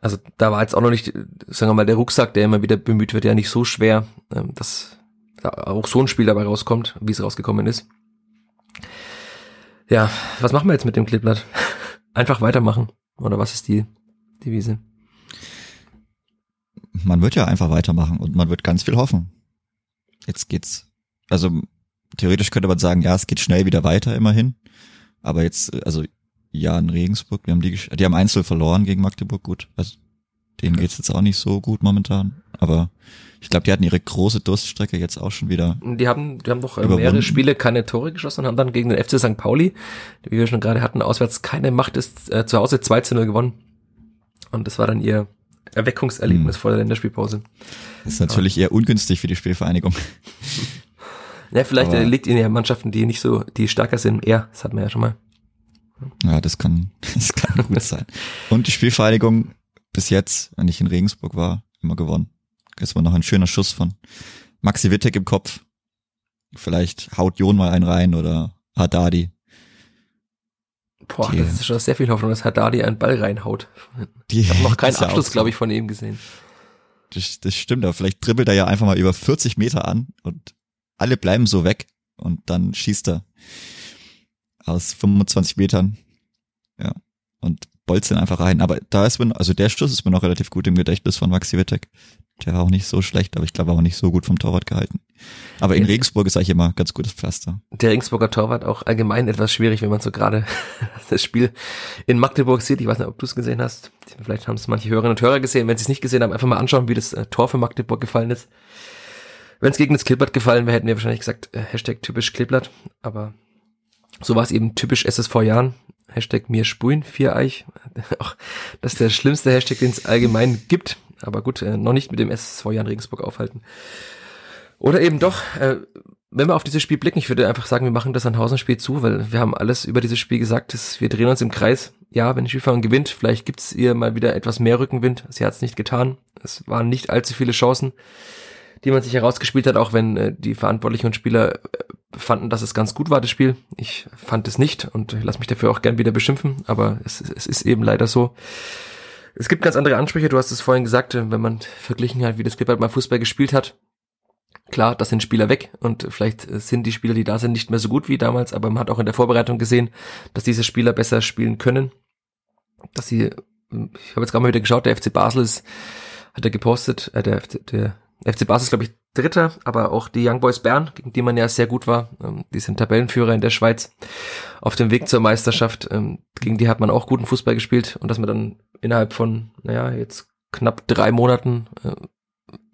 Also da war jetzt auch noch nicht, sagen wir mal, der Rucksack, der immer wieder bemüht wird, ja nicht so schwer, ähm, dass da auch so ein Spiel dabei rauskommt, wie es rausgekommen ist. Ja, was machen wir jetzt mit dem Kleeblatt? Einfach weitermachen. Oder was ist die Devise? Man wird ja einfach weitermachen und man wird ganz viel hoffen. Jetzt geht's, also theoretisch könnte man sagen, ja, es geht schnell wieder weiter immerhin. Aber jetzt, also ja, in Regensburg, wir haben die, die haben Einzel verloren gegen Magdeburg, gut. Also denen geht's jetzt auch nicht so gut momentan. Aber ich glaube, die hatten ihre große Durststrecke jetzt auch schon wieder. Die haben, die haben doch überwunden. mehrere Spiele keine Tore geschossen und haben dann gegen den FC St. Pauli, wie wir schon gerade hatten, auswärts keine Macht ist, äh, zu Hause 2 zu 0 gewonnen. Und das war dann ihr Erweckungserlebnis hm. vor der Länderspielpause. Das ist natürlich ja. eher ungünstig für die Spielvereinigung. Ja, vielleicht Aber liegt ihnen ja Mannschaften, die nicht so, die stärker sind, eher. Das hatten wir ja schon mal. Ja, das kann, das kann gut sein. Und die Spielvereinigung bis jetzt, wenn ich in Regensburg war, immer gewonnen. Es war noch ein schöner Schuss von Maxi Wittek im Kopf. Vielleicht haut Jon mal einen rein oder Haddadi. Boah, die, das ist schon sehr viel Hoffnung, dass Haddadi einen Ball reinhaut. Die, ich habe noch keinen Abschluss, glaube ich, von ihm gesehen. Das, das stimmt, aber vielleicht dribbelt er ja einfach mal über 40 Meter an und alle bleiben so weg und dann schießt er aus 25 Metern. Ja. Und bolzt den einfach rein. Aber da ist mir, also der Schuss ist mir noch relativ gut im Gedächtnis von Maxi Wittek. Der war auch nicht so schlecht, aber ich glaube auch nicht so gut vom Torwart gehalten. Aber in Regensburg ist eigentlich immer ganz gutes Pflaster. Der Regensburger Torwart auch allgemein etwas schwierig, wenn man so gerade das Spiel in Magdeburg sieht. Ich weiß nicht, ob du es gesehen hast. Vielleicht haben es manche Hörerinnen und Hörer gesehen. Wenn sie es nicht gesehen haben, einfach mal anschauen, wie das äh, Tor für Magdeburg gefallen ist. Wenn es gegen das Kleeblatt gefallen wäre, hätten wir wahrscheinlich gesagt, äh, Hashtag typisch Kleeblatt. Aber so war es eben typisch SSV Jahren. Hashtag mir spulen, Viereich. Auch das ist der schlimmste Hashtag, den es allgemein gibt. Aber gut, äh, noch nicht mit dem SSV Jan Regensburg aufhalten. Oder eben doch, äh, wenn wir auf dieses Spiel blicken, ich würde einfach sagen, wir machen das Sandhausen-Spiel zu, weil wir haben alles über dieses Spiel gesagt. Das, wir drehen uns im Kreis. Ja, wenn die Spielverein gewinnt, vielleicht gibt's ihr mal wieder etwas mehr Rückenwind. Sie hat es nicht getan. Es waren nicht allzu viele Chancen, die man sich herausgespielt hat, auch wenn äh, die Verantwortlichen und Spieler äh, fanden, dass es ganz gut war, das Spiel. Ich fand es nicht und lass mich dafür auch gern wieder beschimpfen, aber es, es ist eben leider so. Es gibt ganz andere Ansprüche, du hast es vorhin gesagt, wenn man verglichen hat, wie das Clippert mal Fußball gespielt hat. Klar, das sind Spieler weg und vielleicht sind die Spieler, die da sind, nicht mehr so gut wie damals, aber man hat auch in der Vorbereitung gesehen, dass diese Spieler besser spielen können. Dass sie, ich habe jetzt gerade mal wieder geschaut, der FC Basel ist, hat er gepostet, äh, der, der FC Basel ist, glaube ich, Dritter, aber auch die Young Boys Bern, gegen die man ja sehr gut war, ähm, die sind Tabellenführer in der Schweiz auf dem Weg zur Meisterschaft. Ähm, gegen die hat man auch guten Fußball gespielt und dass man dann innerhalb von, naja, jetzt knapp drei Monaten äh,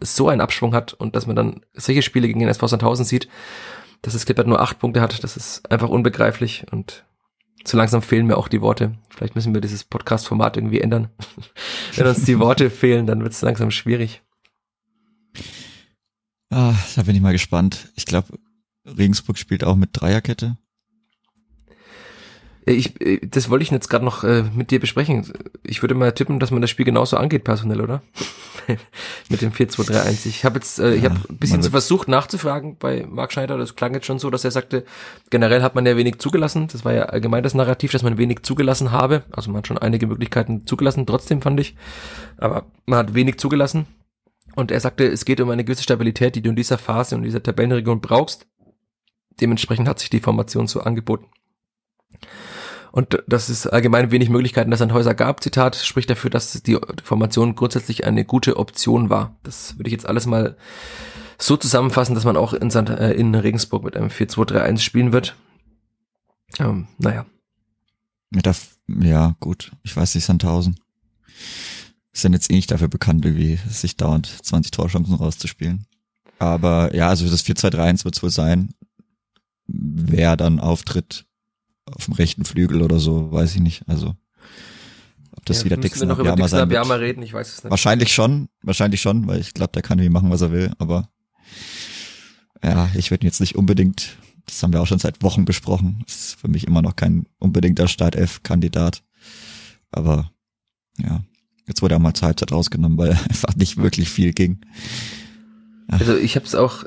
so einen Abschwung hat und dass man dann solche Spiele gegen den SV Sandhausen sieht, dass das Clippert nur acht Punkte hat, das ist einfach unbegreiflich und so langsam fehlen mir auch die Worte. Vielleicht müssen wir dieses Podcast-Format irgendwie ändern. Wenn uns die Worte fehlen, dann wird es langsam schwierig. Ah, da bin ich mal gespannt. Ich glaube, Regensburg spielt auch mit Dreierkette. Ich, äh, das wollte ich jetzt gerade noch äh, mit dir besprechen. Ich würde mal tippen, dass man das Spiel genauso angeht, personell, oder? mit dem 4-2-3-1. Ich habe jetzt, äh, ja, ich habe ein bisschen versucht nachzufragen bei Marc Schneider. Das klang jetzt schon so, dass er sagte, generell hat man ja wenig zugelassen. Das war ja allgemein das Narrativ, dass man wenig zugelassen habe. Also man hat schon einige Möglichkeiten zugelassen, trotzdem fand ich. Aber man hat wenig zugelassen. Und er sagte, es geht um eine gewisse Stabilität, die du in dieser Phase und dieser Tabellenregion brauchst. Dementsprechend hat sich die Formation so angeboten. Und dass es allgemein wenig Möglichkeiten, dass ein Häuser gab, Zitat, spricht dafür, dass die Formation grundsätzlich eine gute Option war. Das würde ich jetzt alles mal so zusammenfassen, dass man auch in, Sand, äh, in Regensburg mit einem 4-2-3-1 spielen wird. Ähm, naja. Ja, gut. Ich weiß nicht, Sandhausen sind jetzt eh nicht dafür bekannt, irgendwie sich dauernd 20 Torchancen rauszuspielen. Aber ja, also das 4-2-3-1 wird es wohl sein. Wer dann auftritt, auf dem rechten Flügel oder so, weiß ich nicht. Also ob das Ja, wieder Dixon wir noch über Dixon sein wird. Abiyama reden, ich weiß es nicht. Wahrscheinlich schon, wahrscheinlich schon, weil ich glaube, der kann irgendwie machen, was er will, aber ja, ich würde jetzt nicht unbedingt, das haben wir auch schon seit Wochen besprochen, ist für mich immer noch kein unbedingter Startelf-Kandidat. Aber ja, jetzt wurde er mal zur Halbzeit rausgenommen, weil einfach nicht wirklich viel ging. Also ich habe es auch,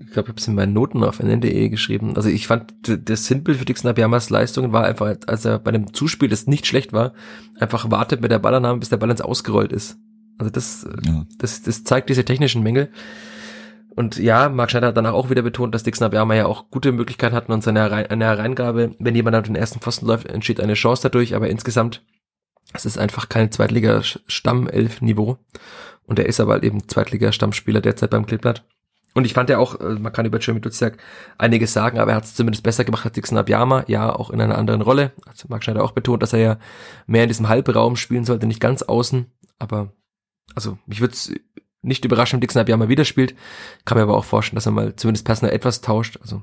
ich glaube, ich habe es in meinen Noten auf nn.de geschrieben. Also ich fand, das Sinnbild für Dixon Abiyamas Leistungen war einfach, als er bei einem Zuspiel, das nicht schlecht war, einfach wartet mit der Ballannahme, bis der Ball ins Ausgerollt ist. Also das, Ja, das, das zeigt diese technischen Mängel. Und ja, Marc Schneider hat danach auch wieder betont, dass Dixon Abiyama ja auch gute Möglichkeiten hatten und seine Herein eine Hereingabe, wenn jemand auf den ersten Pfosten läuft, entsteht eine Chance dadurch, aber insgesamt, es ist einfach kein Zweitliga-Stammelf-Niveau. Und er ist aber halt eben Zweitliga-Stammspieler derzeit beim Kleeblatt. Und ich fand ja auch, äh, man kann über Jeremy Duziak einiges sagen, aber er hat es zumindest besser gemacht als Dixon Abiyama, ja, auch in einer anderen Rolle. Also Marc Schneider auch betont, dass er ja mehr in diesem Halbraum spielen sollte, nicht ganz außen, aber also mich würde es nicht überraschen, wenn Dixon Abiyama wieder spielt. Kann mir aber auch vorstellen, dass er mal zumindest personell etwas tauscht. Also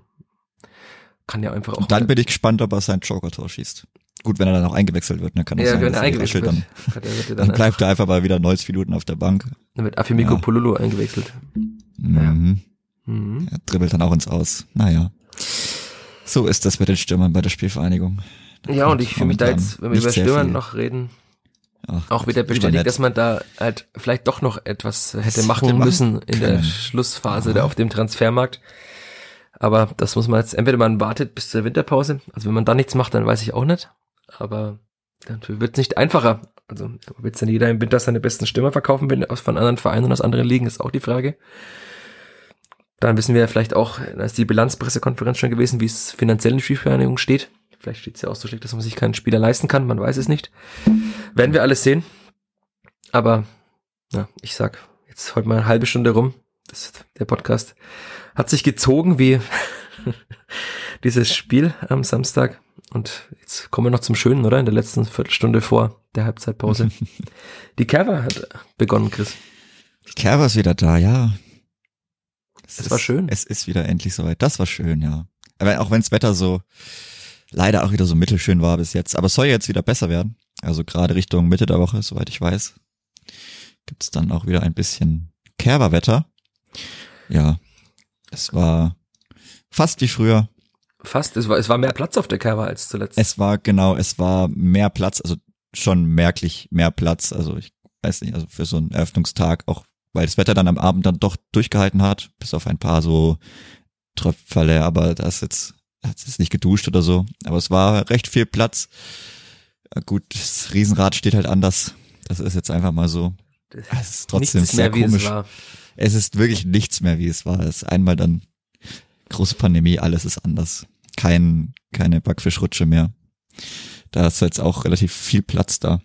kann ja einfach auch. und dann bin ich gespannt, ob er sein Joker-Tor schießt. Gut, wenn er dann auch eingewechselt wird, dann kann das ja, sein, wenn er eingewechselt dann, wird. Er dann dann bleibt er einfach mal wieder 90 Minuten auf der Bank. dann wird Afimiko Ja. Polulu eingewechselt. Mhm. Mhm. Er dribbelt dann auch ins Aus. Naja. So ist das mit den Stürmern bei der Spielvereinigung. Ja, und ich fühle mich da jetzt, wenn wir über sehr Stürmer viel. noch reden, Ach auch wieder bestätigt, dass man da halt vielleicht doch noch etwas hätte Was machen hätte machen müssen in der. Schlussphase da auf dem Transfermarkt. Aber das muss man jetzt, entweder man wartet bis zur Winterpause, also wenn man da nichts macht, dann weiß ich auch nicht. Aber dann wird es nicht einfacher. Also wird dann jeder im Winter seine besten Stürmer verkaufen, wenn aus von anderen Vereinen und aus anderen Ligen, ist auch die Frage. Dann wissen wir ja vielleicht auch, da ist die Bilanzpressekonferenz schon gewesen, wie es finanziell in Spielvereinigung steht. Vielleicht steht es ja auch so schlecht, dass man sich keinen Spieler leisten kann, man weiß es nicht. Werden wir alles sehen. Aber ja, ich sag, jetzt heute mal eine halbe Stunde rum. Das, der Podcast hat sich gezogen wie dieses Spiel am Samstag. Und jetzt kommen wir noch zum Schönen, oder? In der letzten Viertelstunde vor der Halbzeitpause. Die Kerber hat begonnen, Chris. Kerber ist wieder da, ja. Es Das ist, war schön. Es ist wieder endlich soweit. Das war schön, ja. Aber auch wenn das Wetter so leider auch wieder so mittelschön war bis jetzt. Aber es soll ja jetzt wieder besser werden. Also gerade Richtung Mitte der Woche, soweit ich weiß, gibt es dann auch wieder ein bisschen Kerberwetter. Ja, es war fast wie früher. Fast, es war, es war mehr Platz auf der Kerber als zuletzt. Es war genau, es war mehr Platz, also schon merklich mehr Platz. Also ich weiß nicht, also für so einen Eröffnungstag, auch weil das Wetter dann am Abend dann doch durchgehalten hat, bis auf ein paar so Tröpfele, aber das jetzt hat es nicht geduscht oder so. Aber es war recht viel Platz. Gut, das Riesenrad steht halt anders. Das ist jetzt einfach mal so. Es ist trotzdem Nichts sehr mehr, wie komisch. es war. Es ist wirklich nichts mehr, wie es war. Es ist einmal dann große Pandemie, alles ist anders. Kein, keine Backfischrutsche mehr. Da ist jetzt auch relativ viel Platz da.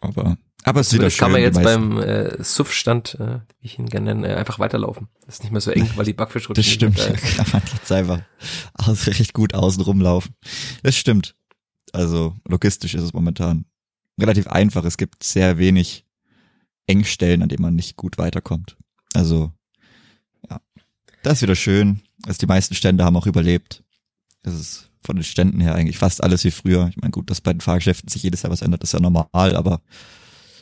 Aber, aber es ist wieder schön. kann man jetzt beim äh, Suff-Stand, äh, wie ich ihn gerne nenne, äh, einfach weiterlaufen. Das ist nicht mehr so eng, weil die Backfischrutsche Das stimmt. da ist. kann man jetzt einfach aus, recht gut außen rumlaufen. Das stimmt. Also logistisch ist es momentan relativ einfach. Es gibt sehr wenig Engstellen, an denen man nicht gut weiterkommt. Also, ja. Das ist wieder schön. Also die meisten Stände haben auch überlebt. Das ist von den Ständen her eigentlich fast alles wie früher. Ich meine, gut, dass bei den Fahrgeschäften sich jedes Jahr was ändert, ist ja normal, aber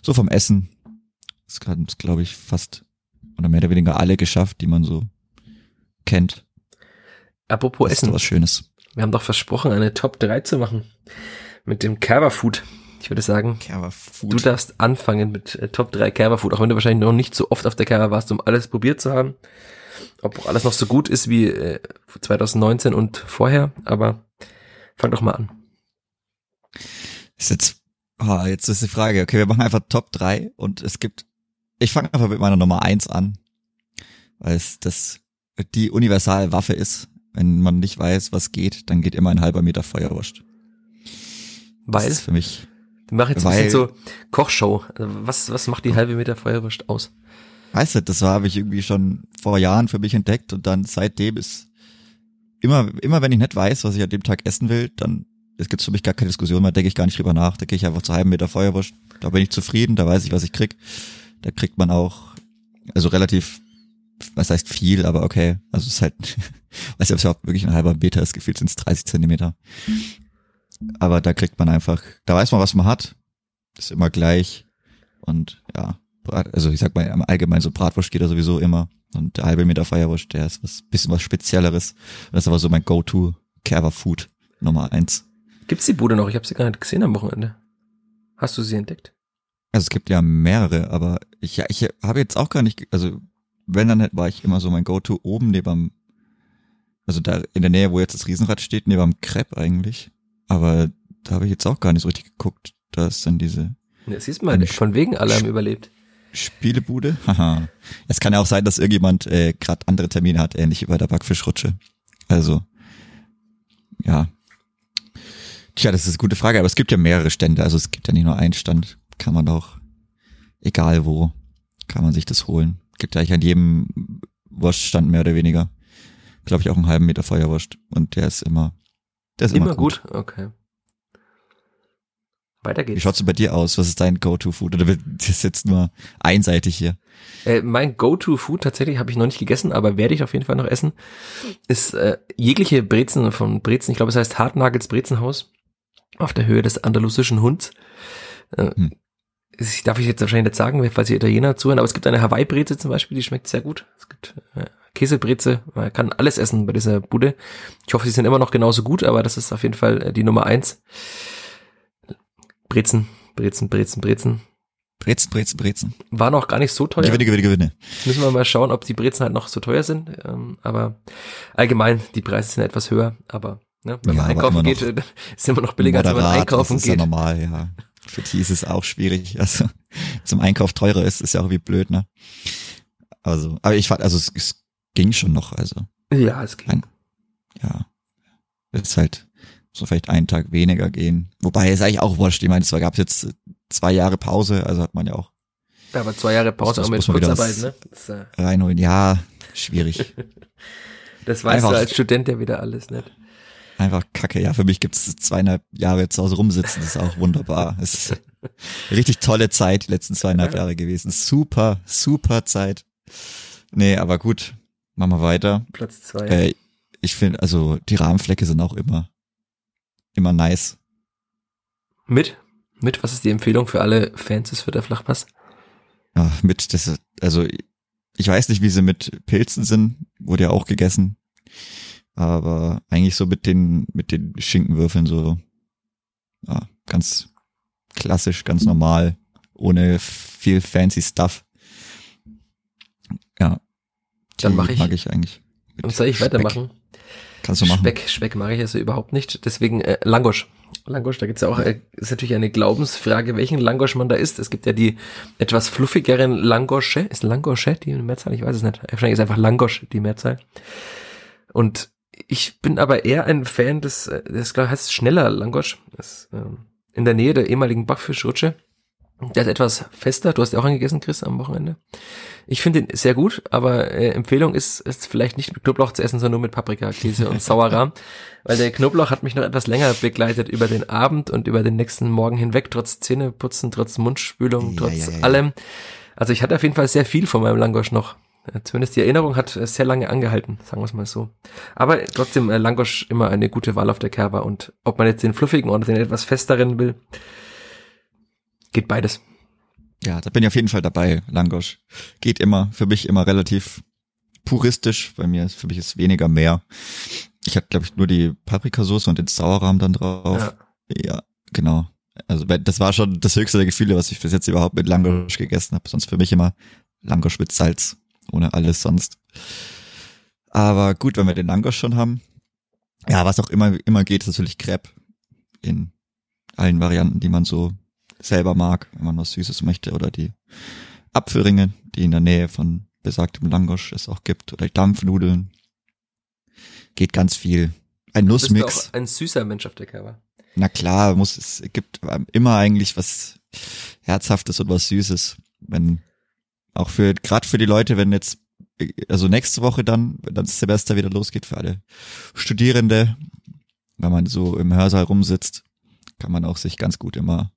so vom Essen, das haben es, glaube ich, fast oder mehr oder weniger alle geschafft, die man so kennt. Apropos Das Essen. was Schönes. Wir haben doch versprochen, eine Top 3 zu machen. Mit dem Kerber Food. Ich würde sagen, Kerber Food. du darfst anfangen mit äh, Top 3 Kerber Food, auch wenn du wahrscheinlich noch nicht so oft auf der Kerber warst, um alles probiert zu haben. Ob auch alles noch so gut ist wie äh, 2019 und vorher, aber fang doch mal an. ist jetzt, ah, jetzt ist die Frage, okay, wir machen einfach Top 3 und es gibt, ich fange einfach mit meiner Nummer 1 an, weil es das die Universalwaffe ist. Wenn man nicht weiß, was geht, dann geht immer ein halber Meter Feuerwurst. Das Weil, ist für mich, wir machen jetzt ein bisschen so Kochshow. Also was, was macht die halbe Meter Feuerwurst aus? Weißt du, das habe ich irgendwie schon vor Jahren für mich entdeckt und dann seitdem ist immer, immer wenn ich nicht weiß, was ich an dem Tag essen will, dann es gibt für mich gar keine Diskussion mehr, denke ich gar nicht drüber nach, da gehe ich einfach zu halben Meter Feuerwurst, da bin ich zufrieden, da weiß ich, was ich krieg. Da kriegt man auch, also relativ was heißt viel, aber okay. Also es ist halt, weiß nicht, ob es überhaupt wirklich ein halber Meter ist, gefühlt sind es 30 Zentimeter. Aber da kriegt man einfach, da weiß man, was man hat. Ist immer gleich. Und ja, Brat, also ich sag mal, im Allgemeinen so Bratwurst geht da sowieso immer. Und der halbe Meter Feierwurst, der ist was, bisschen was Spezielleres. Das ist aber so mein Go-To Kerber Food Nummer eins. Gibt's die Bude noch? Ich habe sie gar nicht gesehen am Wochenende. Hast du sie entdeckt? Also es gibt ja mehrere, aber ich, ja, ich habe jetzt auch gar nicht, also wenn dann war ich immer so mein Go-To oben neben also da in der Nähe, wo jetzt das Riesenrad steht, neben am Crepe eigentlich. Aber da habe ich jetzt auch gar nicht so richtig geguckt. Da ist dann diese. Ja, siehst du mal, von wegen haben überlebt. Spielebude? Haha. es kann ja auch sein, dass irgendjemand äh, gerade andere Termine hat, ähnlich wie bei der Backfischrutsche. Also, ja. Tja, das ist eine gute Frage, aber es gibt ja mehrere Stände, also es gibt ja nicht nur einen Stand. Kann man auch, egal wo, kann man sich das holen. Gibt ja eigentlich an jedem Wurststand mehr oder weniger. Glaube ich auch einen halben Meter Feuerwurst. Und der ist immer, der ist immer, immer gut. gut. Okay. Weiter geht's. Wie schaut's denn bei dir aus? Was ist dein Go-To-Food? Oder das ist jetzt nur einseitig hier? Äh, mein Go-To-Food tatsächlich habe ich noch nicht gegessen, aber werde ich auf jeden Fall noch essen, ist äh, jegliche Brezen von Brezen. Ich glaube, es heißt Hartnagels Brezenhaus auf der Höhe des andalusischen Hunds. Äh, hm. Ich darf ich jetzt wahrscheinlich nicht sagen, falls ihr Italiener zuhören, aber es gibt eine Hawaii-Breze zum Beispiel, die schmeckt sehr gut. Es gibt äh, Käsebreze, man kann alles essen bei dieser Bude. Ich hoffe, sie sind immer noch genauso gut, aber das ist auf jeden Fall äh, die Nummer eins. Brezen, Brezen, Brezen, Brezen. Brezen, Brezen, Brezen. War noch gar nicht so teuer. Gewinne, Gewinne, Gewinne. Jetzt müssen wir mal schauen, ob die Brezen halt noch so teuer sind. Ähm, aber allgemein, die Preise sind etwas höher. Aber ne, wenn ja, man einkaufen geht, noch ist immer noch billiger, als wenn man einkaufen das ist geht. Ja normal, ja. Für die ist es auch schwierig. Also zum Einkauf teurer ist, ist ja auch wie blöd, ne? Also, aber ich fand, also es, es ging schon noch, also. Ja, es ging. Ein, ja. Es ist halt, so vielleicht einen Tag weniger gehen. Wobei ist eigentlich auch wurscht. Ich meine, es gab jetzt zwei Jahre Pause, also hat man ja auch. Ja, aber zwei Jahre Pause auch mit Kurzarbeit, ne? Das, äh reinholen. Ja, schwierig. das weißt einfach, du als Student ja wieder alles nicht. Einfach kacke. Ja, für mich gibt's zweieinhalb Jahre zu Hause rumsitzen. Das ist auch wunderbar. Es ist richtig tolle Zeit, die letzten zweieinhalb Jahre gewesen. Super, super Zeit. Nee, aber gut. Machen wir weiter. Platz zwei. Äh, ich finde, also die Rahmenflecke sind auch immer immer nice. Mit? Mit? Was ist die Empfehlung für alle Fans des Fürther Flachpass? Ja, mit, das ist, also, ich weiß nicht, wie sie mit Pilzen sind, wurde ja auch gegessen. Aber eigentlich so mit den, mit den Schinkenwürfeln so, ja, ganz klassisch, ganz normal, ohne viel fancy Stuff. Ja. Dann mache ich. Mag ich eigentlich. Soll ich weitermachen? Kannst du machen. Speck, Speck mache ich also überhaupt nicht. Deswegen äh, Langosch. Langosch, da gibt's ja auch, äh, ist natürlich eine Glaubensfrage, welchen Langosch man da isst. Es gibt ja die etwas fluffigeren Langosche. Ist Langosche die Mehrzahl? Ich weiß es nicht. Wahrscheinlich ist einfach Langosch die Mehrzahl. Und ich bin aber eher ein Fan des, äh, das heißt schneller Langosch. Das, ähm, in der Nähe der ehemaligen Backfischrutsche. Der ist etwas fester. Du hast ja auch angegessen, Chris, am Wochenende. Ich finde ihn sehr gut, aber äh, Empfehlung ist, ist vielleicht nicht mit Knoblauch zu essen, sondern nur mit Paprika, Käse und Sauerrahm. weil der Knoblauch hat mich noch etwas länger begleitet über den Abend und über den nächsten Morgen hinweg, trotz Zähneputzen, trotz Mundspülung, trotz ja, ja, ja. allem. Also ich hatte auf jeden Fall sehr viel von meinem Langosch noch. Zumindest die Erinnerung hat sehr lange angehalten, sagen wir es mal so. Aber trotzdem äh, Langosch immer eine gute Wahl auf der Kerber und ob man jetzt den fluffigen oder den etwas festeren will, geht beides. Ja, da bin ich auf jeden Fall dabei, Langosch. Geht immer, für mich immer relativ puristisch. Bei mir ist, für mich ist weniger mehr. Ich hatte, glaube ich, nur die Paprikasauce und den Sauerrahm dann drauf. Ja. ja, genau. Also das war schon das höchste der Gefühle, was ich bis jetzt überhaupt mit Langosch gegessen habe. Sonst für mich immer Langosch mit Salz, ohne alles sonst. Aber gut, wenn wir den Langosch schon haben. Ja, was auch immer, immer geht, ist natürlich Crepe. In allen Varianten, die man so selber mag, wenn man was Süßes möchte, oder die Apfelringe, die in der Nähe von besagtem Langosch es auch gibt, oder die Dampfnudeln. Geht ganz viel. Ein Nussmix. Du bist auch ein süßer Mensch auf der Cover. Na klar, muss es gibt immer eigentlich was Herzhaftes und was Süßes. Wenn auch für gerade für die Leute, wenn jetzt also nächste Woche dann, wenn dann das Semester wieder losgeht für alle Studierende, wenn man so im Hörsaal rumsitzt, kann man auch sich ganz gut immer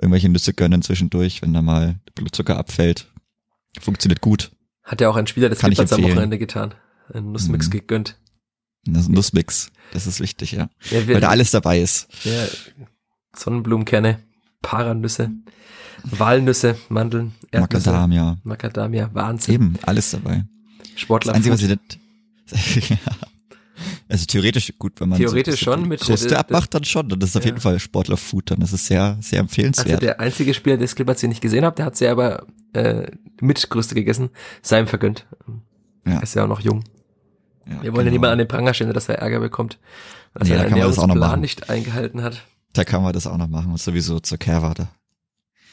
irgendwelche Nüsse gönnen zwischendurch, wenn da mal Blutzucker abfällt. Funktioniert gut. Hat ja auch ein Spieler des Clippers am. Wochenende getan. Ein Nussmix Mhm. gegönnt. Das Nussmix. Das ist wichtig, ja. Ja, Weil da alles dabei ist. ja, Sonnenblumenkerne, Paranüsse, Walnüsse, Mandeln, Erdnüsse, Macadamia. Macadamia, Wahnsinn. Eben, alles dabei. Sportler. Das Einzige, was ich nicht. ja. Also theoretisch gut, wenn man Theoretisch so schon mit- Kruste abmacht, dann schon. Dann ist es auf Ja. jeden Fall Sportler-Food. Dann ist es sehr, sehr also empfehlenswert. der einzige Spieler des Clippers, den ich gesehen habe, der hat sie aber äh, mit Größte gegessen, sei ihm vergönnt. Ja. Ist ja auch noch jung. Ja, Wir wollen ja genau. niemand an den Pranger stellen, dass er Ärger bekommt. Dass Nee, er da den kann man das auch noch Ernährungsplan machen. nicht eingehalten hat. Da kann man das auch noch machen und sowieso zur Kehrwarte.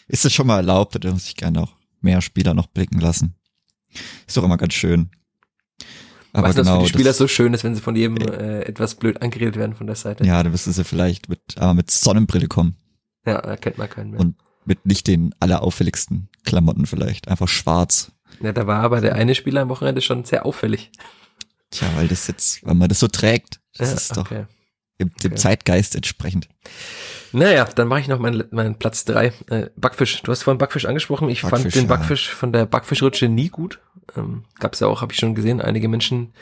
Ist das schon mal erlaubt, da dürfen sich gerne auch mehr Spieler noch blicken lassen. Ist doch immer ganz schön. Aber Weißt du, genau, dass für die Spieler das, so schön ist, wenn sie von jedem äh, etwas blöd angeredet werden von der Seite. ja, da müssen sie vielleicht mit, aber mit Sonnenbrille kommen Ja, da kennt man keinen mehr. Und- mit nicht den allerauffälligsten Klamotten vielleicht. Einfach schwarz. ja, da war aber der eine Spieler am Wochenende schon sehr auffällig. Tja, weil das jetzt, weil man das so trägt, das ja, ist doch okay. Dem, dem Okay. Zeitgeist entsprechend. Naja, dann mache ich noch meinen, meinen Platz drei. Äh, Backfisch. Du hast vorhin Backfisch angesprochen. Ich fand Backfisch, den ja. Backfisch von der Backfischrutsche nie gut. Ähm, Gab es ja auch, habe ich schon gesehen, einige Menschen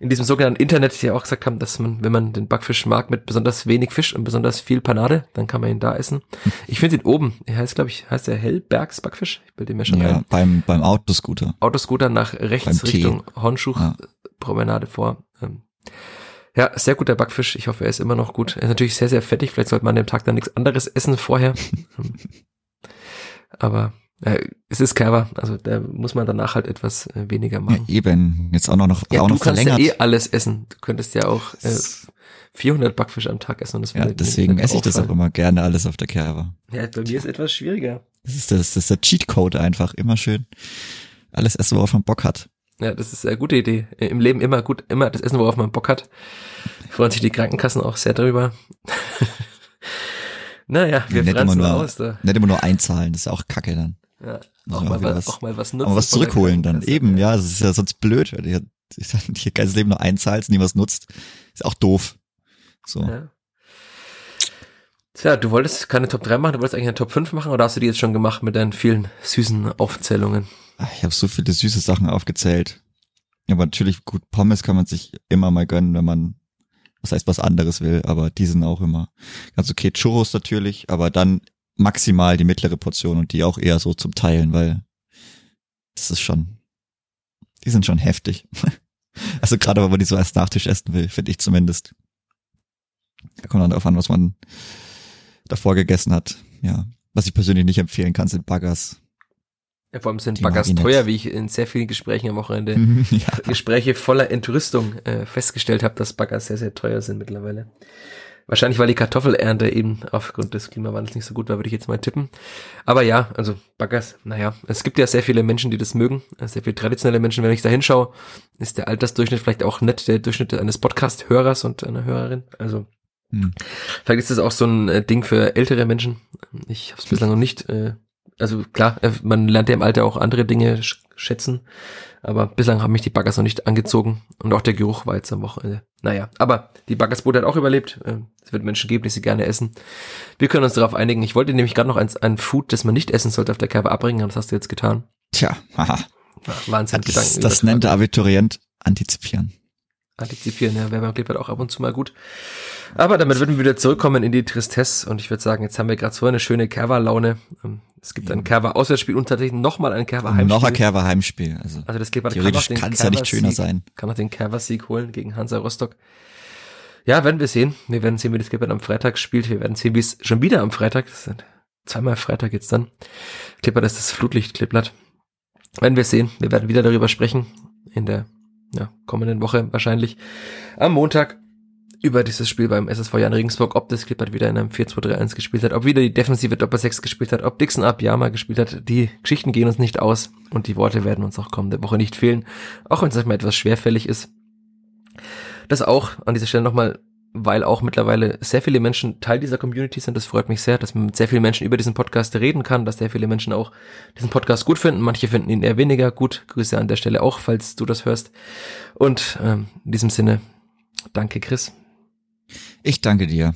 in diesem sogenannten Internet, die ja auch gesagt haben, dass man, wenn man den Backfisch mag mit besonders wenig Fisch und besonders viel Panade, dann kann man ihn da essen. Ich finde ihn oben. Er heißt, glaube ich, heißt der Hellbergs Backfisch. Ich bilde mir schon Ja, ein. beim, beim Autoscooter. Autoscooter nach rechts Beim. Richtung Hornschuch Ja. Promenade vor. Ähm, ja, sehr guter Backfisch. Ich hoffe, er ist immer noch gut. Er ist natürlich sehr, sehr fettig. Vielleicht sollte man an dem Tag dann nichts anderes essen vorher. Aber äh, es ist Kerber. Also da muss man danach halt etwas äh, weniger Ja, machen. eben. Jetzt auch noch, noch, Ja, auch du noch kannst verlängert. ja eh alles essen. Du könntest ja auch äh, 400 Backfisch am Tag essen. Und das ja, deswegen esse ich das auch immer gerne alles auf der Kerbe. Ja, bei mir ist etwas schwieriger. Das ist, das, das ist der Cheatcode einfach. Immer schön. Alles essen, worauf man Bock hat. Ja, das ist eine gute Idee. Im Leben immer gut, immer das Essen, worauf man Bock hat. Freuen sich die Krankenkassen auch sehr darüber. naja, wir Nicht immer nur- aus da. Nicht immer nur einzahlen, das ist auch kacke dann. Ja, auch, mal was, was- auch mal was nutzen. Aber was zurückholen dann. Eben, ja, das ist ja sonst blöd, weil ihr ihr ganzes Leben nur einzahlst, nie was nutzt. Ist auch doof. So. Ja. Tja, du wolltest keine Top 3 machen, du wolltest eigentlich eine Top 5 machen oder hast du die jetzt schon gemacht mit deinen vielen süßen Aufzählungen? Ich habe so viele süße Sachen aufgezählt. Aber natürlich, gut, Pommes kann man sich immer mal gönnen, wenn man, was heißt was anderes will, aber die sind auch immer ganz okay. Churros natürlich, aber dann maximal die mittlere Portion und die auch eher so zum Teilen, weil das ist schon, die sind schon heftig. Also gerade, wenn man die so als Nachtisch essen will, finde ich zumindest. Da kommt dann darauf an, was man davor gegessen hat. Ja. Was ich persönlich nicht empfehlen kann, sind Baggers. Ja, vor allem sind Die Baggers teuer, wie ich in sehr vielen Gesprächen am Wochenende, ja. Gespräche voller Entrüstung äh, festgestellt habe, dass Baggers sehr, sehr teuer sind mittlerweile. Wahrscheinlich, weil die Kartoffelernte eben aufgrund des Klimawandels nicht so gut war, würde ich jetzt mal tippen. Aber ja, also Baggers, naja, es gibt ja sehr viele Menschen, die das mögen, sehr viele traditionelle Menschen. Wenn ich da hinschaue, ist der Altersdurchschnitt vielleicht auch nicht der Durchschnitt eines Podcast-Hörers und einer Hörerin. Also Hm. Vielleicht ist das auch so ein äh, Ding für ältere Menschen. Ich habe es bislang noch nicht. Äh, also klar, man lernt ja im Alter auch andere Dinge sch schätzen, aber bislang haben mich die Baggers noch nicht angezogen und auch der Geruch war jetzt am Wochenende. Naja, aber die Baggersbude hat auch überlebt. Äh, Es wird Menschen geben, die sie gerne essen. Wir können uns darauf einigen. Ich wollte nämlich gerade noch ein, ein Food, das man nicht essen sollte, auf der Kerbe abbringen, das hast du jetzt getan. Tja, haha. Wahnsinn, Das, Gedanken. das nennt der Abiturient antizipieren. Antizipieren, ja, wäre beim Clipboard auch ab und zu mal gut. Aber damit würden wir wieder zurückkommen in die Tristesse und ich würde sagen, jetzt haben wir gerade so eine schöne Kerwa-Laune. Ähm, Es gibt ein Kerwa-Auswärtsspiel und tatsächlich nochmal ein Kerwa-Heimspiel. Noch ein Kerber Heimspiel. Also Also das Clipboard kann theoretisch es ja nicht schöner sein. Kann noch den Kerwa-Sieg holen gegen Hansa Rostock. Ja, werden wir sehen. Wir werden sehen, wie das Clipboard am Freitag spielt. Wir werden sehen, wie es schon wieder am Freitag, das sind zweimal Freitag jetzt dann. Clipboard ist das Flutlicht-Clipboard. Werden wir sehen. Wir werden wieder darüber sprechen in der ja, kommenden Woche wahrscheinlich. Am Montag über dieses Spiel beim SSV Jan Regensburg, ob das Clippert wieder in einem 4-2-3-1 gespielt hat, ob wieder die defensive Doppel-6 gespielt hat, ob Dixon Abiyama gespielt hat. Die Geschichten gehen uns nicht aus und die Worte werden uns auch kommende Woche nicht fehlen, auch wenn es manchmal etwas schwerfällig ist. Das auch an dieser Stelle nochmal, weil auch mittlerweile sehr viele Menschen Teil dieser Community sind. Das freut mich sehr, dass man mit sehr vielen Menschen über diesen Podcast reden kann, dass sehr viele Menschen auch diesen Podcast gut finden. Manche finden ihn eher weniger gut. Grüße an der Stelle auch, falls du das hörst. Und ähm, in diesem Sinne, danke Chris. Ich danke dir.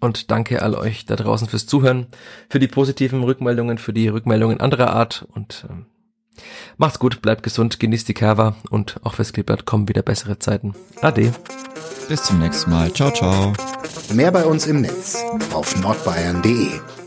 Und danke all euch da draußen fürs Zuhören, für die positiven Rückmeldungen, für die Rückmeldungen anderer Art. Und ähm, Macht's gut, bleibt gesund, genießt die Kerwa und auch fürs Kleeblatt kommen wieder bessere Zeiten. Ade. Bis zum nächsten Mal. Ciao, ciao. Mehr bei uns im Netz auf nordbayern.de.